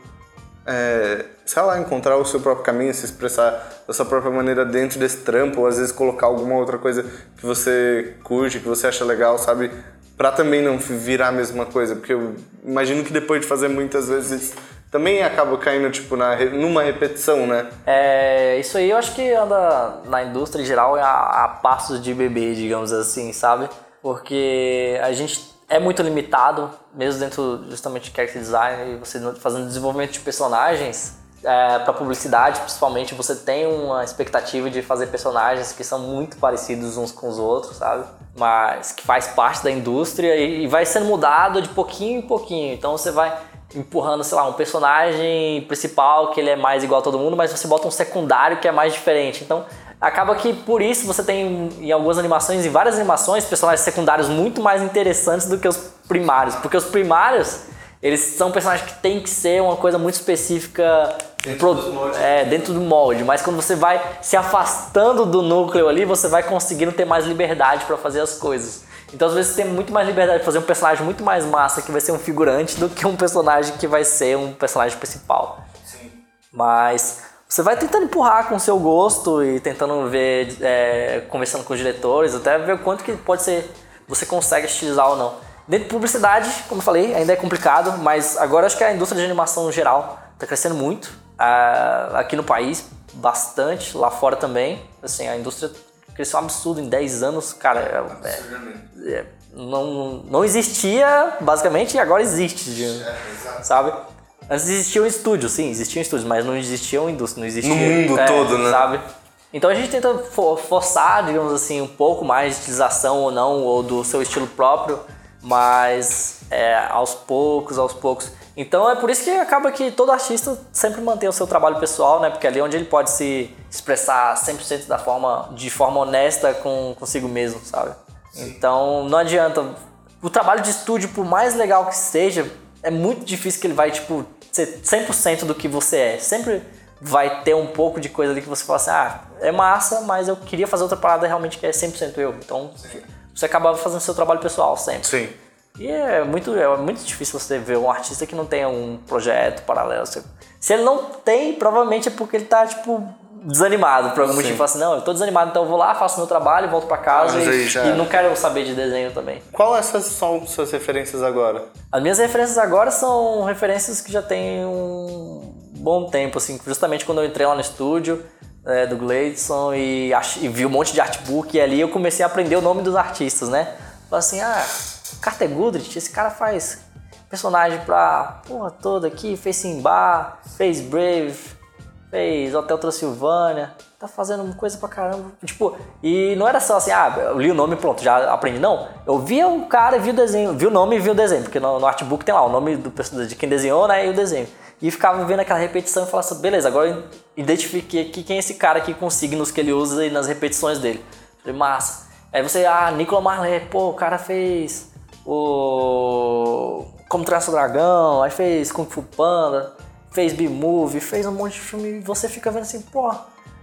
é, sei lá, encontrar o seu próprio caminho, se expressar da sua própria maneira dentro desse trampo, ou às vezes colocar alguma outra coisa que você curte, que você acha legal, sabe? Pra também não virar a mesma coisa, porque eu imagino que depois de fazer muitas vezes também acaba caindo, tipo, na, numa repetição, né?
É, isso aí eu acho que anda na indústria em geral a, a passos de bebê, digamos assim, sabe? Porque a gente é muito limitado, mesmo dentro justamente de character design você fazendo desenvolvimento de personagens, é, para publicidade principalmente, você tem uma expectativa de fazer personagens que são muito parecidos uns com os outros, sabe? Mas que faz parte da indústria e, e vai sendo mudado de pouquinho em pouquinho. Então você vai empurrando, sei lá, um personagem principal que ele é mais igual a todo mundo, mas você bota um secundário que é mais diferente. Então, acaba que por isso você tem em algumas animações, em várias animações, personagens secundários muito mais interessantes do que os primários, porque os primários, eles são personagens que tem que ser uma coisa muito específica pro- é, dentro do molde, mas quando você vai se afastando do núcleo ali, você vai conseguindo ter mais liberdade para fazer as coisas. Então, às vezes, você tem muito mais liberdade de fazer um personagem muito mais massa que vai ser um figurante do que um personagem que vai ser um personagem principal. Mas você vai tentando empurrar com o seu gosto e tentando ver, é, conversando com os diretores, até ver o quanto que pode ser, você consegue estilizar ou não. Dentro de publicidade, como eu falei, ainda é complicado, mas agora acho que a indústria de animação geral está crescendo muito. Ah, aqui no país, bastante, lá fora também. Assim, a indústria cresceu um absurdo em 10 anos, cara. é- é- é, não, não existia, basicamente, e agora existe, de- sabe? Antes existia um estúdio, sim, existiam estúdios, mas não existia uma indústria, não existia...
No mundo
é,
todo, né?
Sabe? Então a gente tenta for- forçar, digamos assim, um pouco mais de utilização ou não, ou do seu estilo próprio, mas é, aos poucos, aos poucos. Então é por isso que acaba que todo artista sempre mantém o seu trabalho pessoal, né? Porque ali é onde ele pode se expressar 100% da forma, de forma honesta com consigo mesmo, sabe? Então não adianta. O trabalho de estúdio, por mais legal que seja, é muito difícil que ele vai, tipo, ser 100% do que você é. Sempre vai ter um pouco de coisa ali que você fala assim, ah, é massa, mas eu queria fazer outra parada realmente que é 100% eu. Então você acaba fazendo seu trabalho pessoal sempre.
Sim.
E é muito, é muito difícil você ver um artista que não tenha um projeto paralelo. Se, ele não tem, provavelmente é porque ele tá, tipo, desanimado. Por algum motivo, fala assim, não, eu tô desanimado, então eu vou lá, faço meu trabalho, volto pra casa
aí
e,
já
e não quero saber de desenho também.
Quais são suas referências agora?
As minhas referências agora são referências que já tem um bom tempo, assim, justamente quando eu entrei lá no estúdio é, do Gleidson e, e vi um monte de artbook e ali eu comecei a aprender o nome dos artistas, né? Falei assim, ah, Carter Goodrich, esse cara faz personagem pra porra toda aqui, fez Simba, fez Brave, fez Hotel Transilvânia, tá fazendo coisa pra caramba. Tipo, e não era só assim, ah, eu li o nome e pronto, já aprendi. Não, eu via o cara vi o desenho, vi o nome e vi o desenho, porque no, no artbook tem lá o nome do, de quem desenhou, né, e o desenho. E ficava vendo aquela repetição e falava assim, beleza, agora eu identifiquei aqui quem é esse cara aqui com os signos que ele usa e nas repetições dele. Falei, massa. Aí você, ah, Nicolas Marley, pô, o cara fez o Como Traça o Dragão, aí fez Kung Fu Panda, fez B-Movie, fez um monte de filme e você fica vendo assim, pô.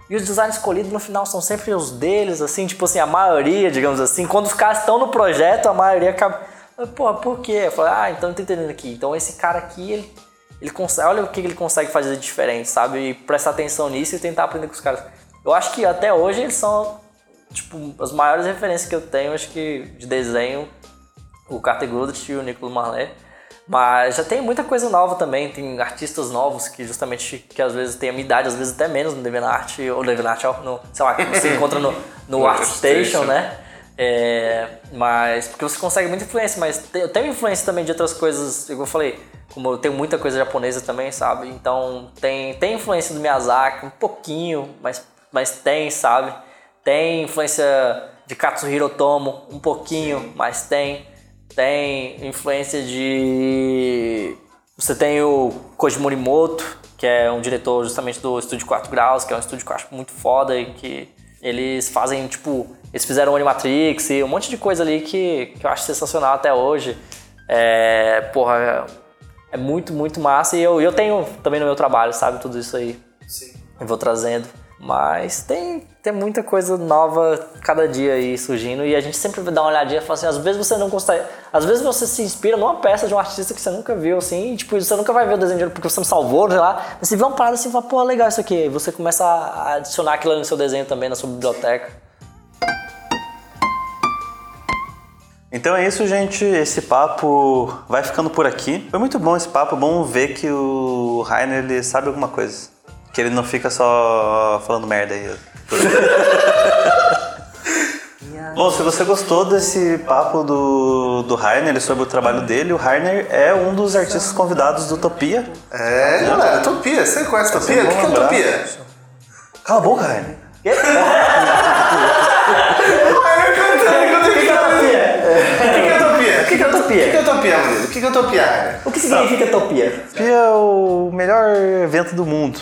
E os designs escolhidos no final são sempre os deles, assim, tipo assim, a maioria, digamos assim. Quando os caras estão no projeto, a maioria acaba. Pô, por quê? Eu ah, então eu tô entendendo aqui. Então esse cara aqui, ele, ele consegue. Olha o que ele consegue fazer de diferente, sabe? E prestar atenção nisso e tentar aprender com os caras. Eu acho que até hoje eles são, tipo, as maiores referências que eu tenho, acho que de desenho, o Carter Goodrich e o Nicolas Marley. Mas já tem muita coisa nova também, tem artistas novos que justamente, que às vezes tem a minha idade, às vezes até menos no DeviantArt, ou DeviantArt, no, sei lá, que você encontra no, no ArtStation, né? É, mas, porque você consegue muita influência, mas tem- eu tenho influência também de outras coisas, igual eu falei, como eu tenho muita coisa japonesa também, sabe? Então tem, tem influência do Miyazaki, um pouquinho, mas, mas tem, sabe? Tem influência de Katsuhiro Otomo, um pouquinho, mas tem. Tem influência de. Você tem o Koji Morimoto, que é um diretor justamente do Estúdio 4 Graus, que é um estúdio que eu acho muito foda e que eles fazem, tipo, eles fizeram o Animatrix e um monte de coisa ali que, que eu acho sensacional até hoje. É, porra, é, é muito, muito massa e eu, eu tenho também no meu trabalho, sabe, tudo isso aí.
Sim.
Eu vou trazendo. Mas tem, tem muita coisa nova cada dia aí surgindo e a gente sempre dá uma olhadinha e fala assim, às vezes você não consegue. Às vezes você se inspira numa peça de um artista que você nunca viu, assim, e, tipo, você nunca vai ver o desenho dele porque você me salvou, sei lá. Mas você vê uma parada assim e fala, pô, legal isso aqui. Aí você começa a adicionar aquilo no seu desenho também, na sua biblioteca.
Então é isso, gente. Esse papo vai ficando por aqui. Foi muito bom esse papo. Bom ver que o Rainer ele sabe alguma coisa. Que ele não fica só falando merda aí. Bom, se você gostou desse papo do, do Rainer sobre o trabalho dele, o Rainer é um dos artistas convidados do Utopia.
É, galera, Topia. Você conhece Topia? O que que é
lembrar.
Topia?
Cala a boca, Rainer.
O que que é Topia?
O que que é
O que
utopia?
que é Topia, Murilo? O que que é Topia, Rainer?
O que significa utopia?
Utopia é o melhor evento do mundo.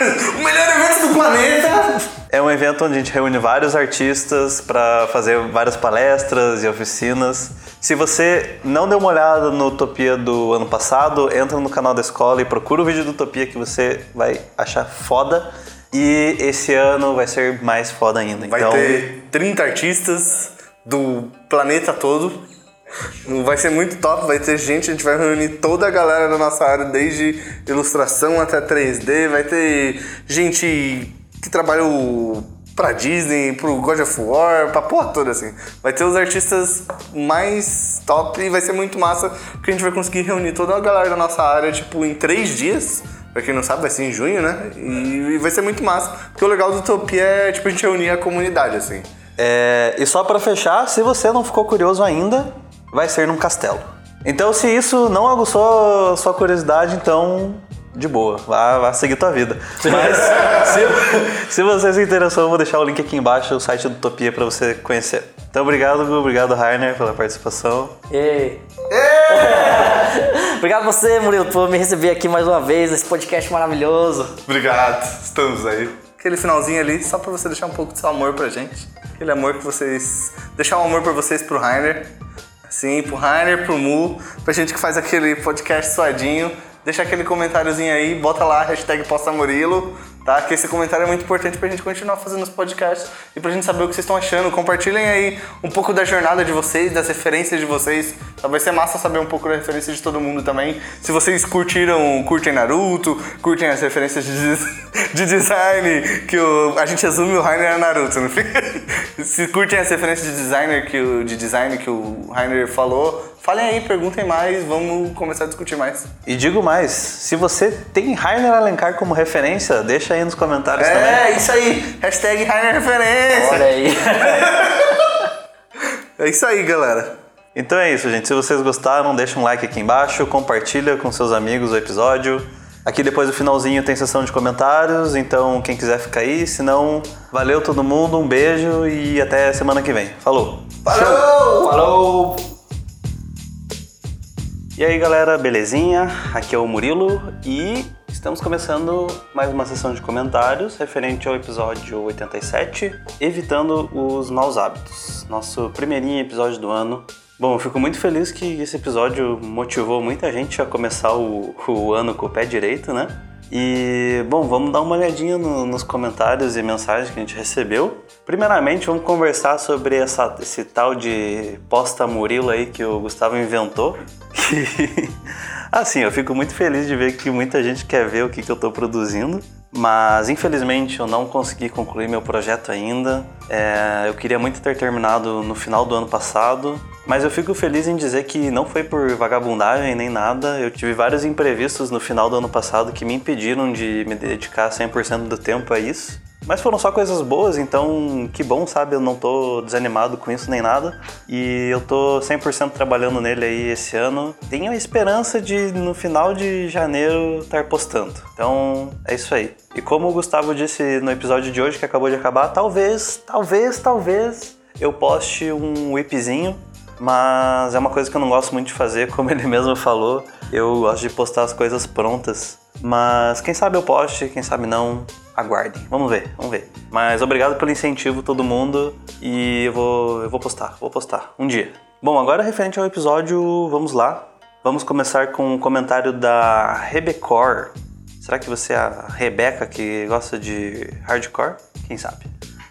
O melhor evento do planeta!
É um evento onde a gente reúne vários artistas para fazer várias palestras e oficinas. Se você não deu uma olhada no Utopia do ano passado, entra no canal da escola e procura o vídeo do Utopia que você vai achar foda. E esse ano vai ser mais foda ainda.
Vai
então,
ter 30 artistas do planeta todo. Vai ser muito top, vai ter gente, a gente vai reunir toda a galera da nossa área, desde ilustração até 3D, vai ter gente que trabalhou pra Disney, pro God of War, pra porra toda assim. Vai ter os artistas mais top e vai ser muito massa, porque a gente vai conseguir reunir toda a galera da nossa área, tipo, em três dias. Pra quem não sabe, vai ser em junho, né? E vai ser muito massa, porque o legal do Utopia é, tipo, a gente reunir a comunidade, assim.
É, e só para fechar, se você não ficou curioso ainda, vai ser num castelo. Então, se isso não aguçou sua curiosidade, então de boa, vá, vá seguir tua vida. Mas se, se você se interessou, eu vou deixar o link aqui embaixo, o site do Utopia, para você conhecer. Então, obrigado, Gu, obrigado, Rainer, pela participação.
Ei. Obrigado a você, Murilo, por me receber aqui mais uma vez nesse podcast maravilhoso.
Obrigado, estamos aí. Aquele finalzinho ali, só pra você deixar um pouco do seu amor pra gente. Aquele amor que vocês. Deixar um amor pra vocês pro Rainer. Assim, pro Rainer, pro Mu, pra gente que faz aquele podcast suadinho. Deixa aquele comentáriozinho aí, bota lá, hashtag posta Murilo, tá? Que esse comentário é muito importante pra gente continuar fazendo os podcasts e pra gente saber o que vocês estão achando. Compartilhem aí um pouco da jornada de vocês, das referências de vocês. Vai ser massa saber um pouco da referência de todo mundo também. Se vocês curtiram, curtem Naruto, curtem as referências de, de design, que o, a gente resume o Rainer a Naruto, não fica? Se curtem as referências de designer que o, de design que o Rainer falou, falem aí, perguntem mais, vamos começar a discutir mais.
E digo mais, se você tem Rainer Alencar como referência, deixa aí nos comentários também.
É, isso aí. Hashtag Rainer Referência.
Olha aí.
É isso aí, galera.
Então é isso, gente. Se vocês gostaram, deixa um like aqui embaixo, compartilha com seus amigos o episódio. Aqui depois do finalzinho tem sessão de comentários, então quem quiser fica aí. Se não, valeu todo mundo, um beijo e até semana que vem. Falou!
Falou!
Falou!
E aí galera, belezinha? Aqui é o Murilo e estamos começando mais uma sessão de comentários referente ao episódio 87, Evitando os Maus Hábitos, nosso primeirinho episódio do ano. Bom, eu fico muito feliz que esse episódio motivou muita gente a começar o, o ano com o pé direito, né? E, bom, vamos dar uma olhadinha no- nos comentários e mensagens que a gente recebeu. Primeiramente, vamos conversar sobre essa, esse tal de posta Murilo aí que o Gustavo inventou. Assim, eu fico muito feliz de ver que muita gente quer ver o que, que eu estou produzindo. Mas, infelizmente, eu não consegui concluir meu projeto ainda. É, eu queria muito ter terminado no final do ano passado. Mas eu fico feliz em dizer que não foi por vagabundagem nem nada. Eu tive vários imprevistos no final do ano passado que me impediram de me dedicar 100% do tempo a isso. Mas foram só coisas boas, então que bom, sabe? Eu não tô desanimado com isso nem nada. E eu tô 100% trabalhando nele aí esse ano. Tenho a esperança de no final de janeiro estar postando. Então é isso aí. E como o Gustavo disse no episódio de hoje que acabou de acabar, talvez, talvez, talvez eu poste um whipzinho mas é uma coisa que eu não gosto muito de fazer, como ele mesmo falou. Eu gosto de postar as coisas prontas. Mas quem sabe eu poste, quem sabe não. Aguardem. Vamos ver, vamos ver. Mas obrigado pelo incentivo, todo mundo. E eu vou, eu vou postar, vou postar. Um dia. Bom, agora referente ao episódio, vamos lá. Vamos começar com um comentário da Rebecor. Será que você é a Rebeca que gosta de hardcore? Quem sabe?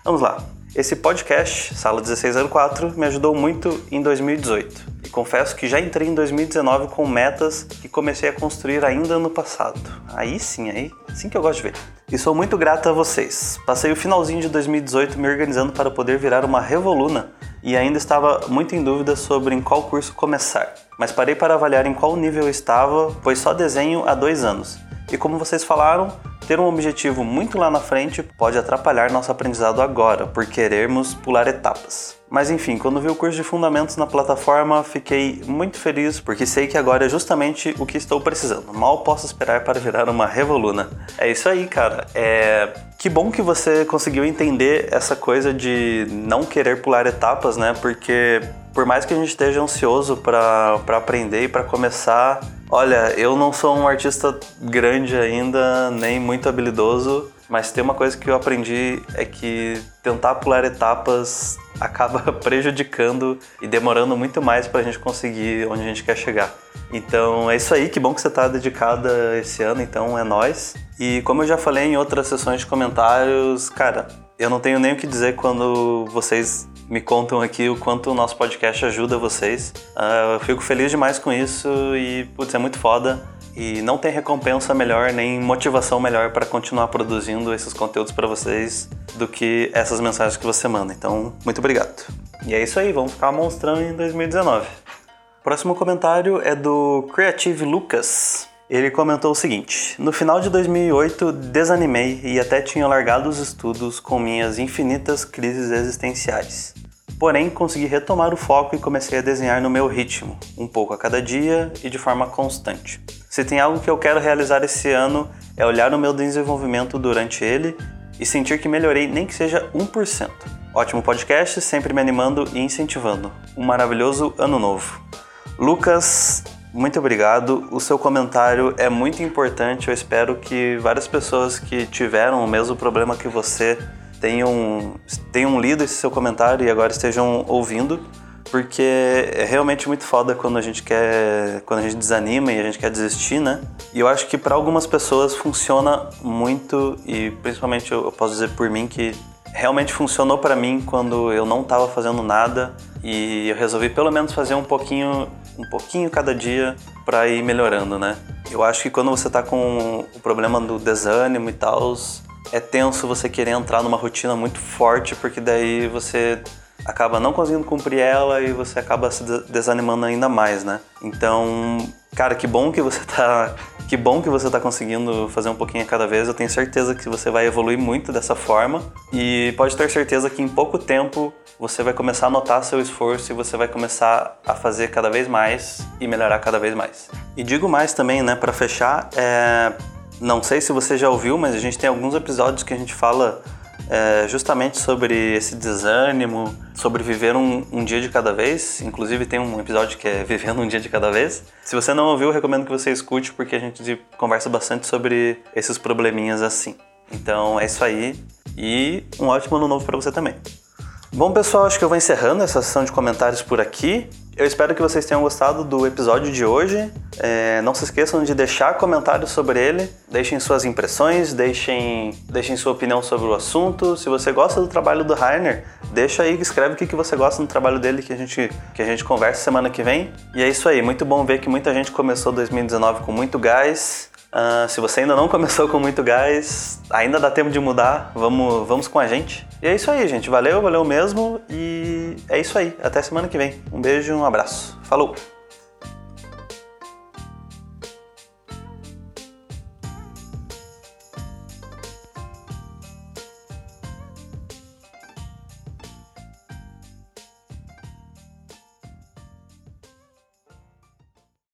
Vamos lá. Esse podcast, Sala 1604, me ajudou muito em 2018. E confesso que já entrei em 2019 com metas que comecei a construir ainda no passado. Aí sim, aí assim que eu gosto de ver. E sou muito grato a vocês. Passei o finalzinho de 2018 me organizando para poder virar uma revoluna e ainda estava muito em dúvida sobre em qual curso começar. Mas parei para avaliar em qual nível eu estava, pois só desenho há dois anos. E como vocês falaram, ter um objetivo muito lá na frente pode atrapalhar nosso aprendizado agora, por querermos pular etapas. Mas enfim, quando vi o curso de fundamentos na plataforma, fiquei muito feliz porque sei que agora é justamente o que estou precisando. Mal posso esperar para virar uma revoluna. É isso aí, cara. É que bom que você conseguiu entender essa coisa de não querer pular etapas, né? Porque por mais que a gente esteja ansioso para aprender e para começar, olha, eu não sou um artista grande ainda, nem muito habilidoso, mas tem uma coisa que eu aprendi é que tentar pular etapas acaba prejudicando e demorando muito mais para a gente conseguir onde a gente quer chegar. Então é isso aí, que bom que você está dedicada esse ano, então é nós. E como eu já falei em outras sessões de comentários, cara, eu não tenho nem o que dizer quando vocês me contam aqui o quanto o nosso podcast ajuda vocês. Ah, eu fico feliz demais com isso e, putz, é muito foda. E não tem recompensa melhor nem motivação melhor para continuar produzindo esses conteúdos para vocês do que essas mensagens que você manda. Então, muito obrigado. E é isso aí, vamos ficar monstrão em 2019. Próximo comentário é do Creative Lucas. Ele comentou o seguinte: No final de 2008, desanimei e até tinha largado os estudos com minhas infinitas crises existenciais. Porém, consegui retomar o foco e comecei a desenhar no meu ritmo, um pouco a cada dia e de forma constante. Se tem algo que eu quero realizar esse ano é olhar o meu desenvolvimento durante ele e sentir que melhorei nem que seja 1%. Ótimo podcast, sempre me animando e incentivando. Um maravilhoso ano novo. Lucas, muito obrigado. O seu comentário é muito importante. Eu espero que várias pessoas que tiveram o mesmo problema que você tenham, tenham lido esse seu comentário e agora estejam ouvindo, porque é realmente muito foda quando a gente quer, quando a gente desanima e a gente quer desistir, né? E eu acho que para algumas pessoas funciona muito e principalmente eu posso dizer por mim que realmente funcionou para mim quando eu não estava fazendo nada e eu resolvi pelo menos fazer um pouquinho, um pouquinho cada dia para ir melhorando, né? Eu acho que quando você está com o problema do desânimo e tal, é tenso você querer entrar numa rotina muito forte, porque daí você acaba não conseguindo cumprir ela e você acaba se desanimando ainda mais, né? Então, cara, que bom que você tá, que bom que você tá conseguindo fazer um pouquinho a cada vez. Eu tenho certeza que você vai evoluir muito dessa forma e pode ter certeza que em pouco tempo você vai começar a notar seu esforço e você vai começar a fazer cada vez mais e melhorar cada vez mais. E digo mais também, né, para fechar, é não sei se você já ouviu, mas a gente tem alguns episódios que a gente fala é, justamente sobre esse desânimo, sobre viver um, um, dia de cada vez. Inclusive tem um episódio que é Vivendo um Dia de Cada Vez. Se você não ouviu, recomendo que você escute, porque a gente conversa bastante sobre esses probleminhas assim. Então é isso aí e um ótimo ano novo para você também. Bom, pessoal, acho que eu vou encerrando essa sessão de comentários por aqui. Eu espero que vocês tenham gostado do episódio de hoje. É, não se esqueçam de deixar comentários sobre ele, deixem suas impressões, deixem, deixem sua opinião sobre o assunto. Se você gosta do trabalho do Rainer, deixa aí, escreve o que, você gosta do trabalho dele que a, gente, que a gente conversa semana que vem. E é isso aí, muito bom ver que muita gente começou 2019 com muito gás Uh, se você ainda não começou com muito gás, ainda dá tempo de mudar, vamos, vamos com a gente. E é isso aí, gente. Valeu, valeu mesmo. E é isso aí. Até semana que vem. Um beijo, um abraço. Falou!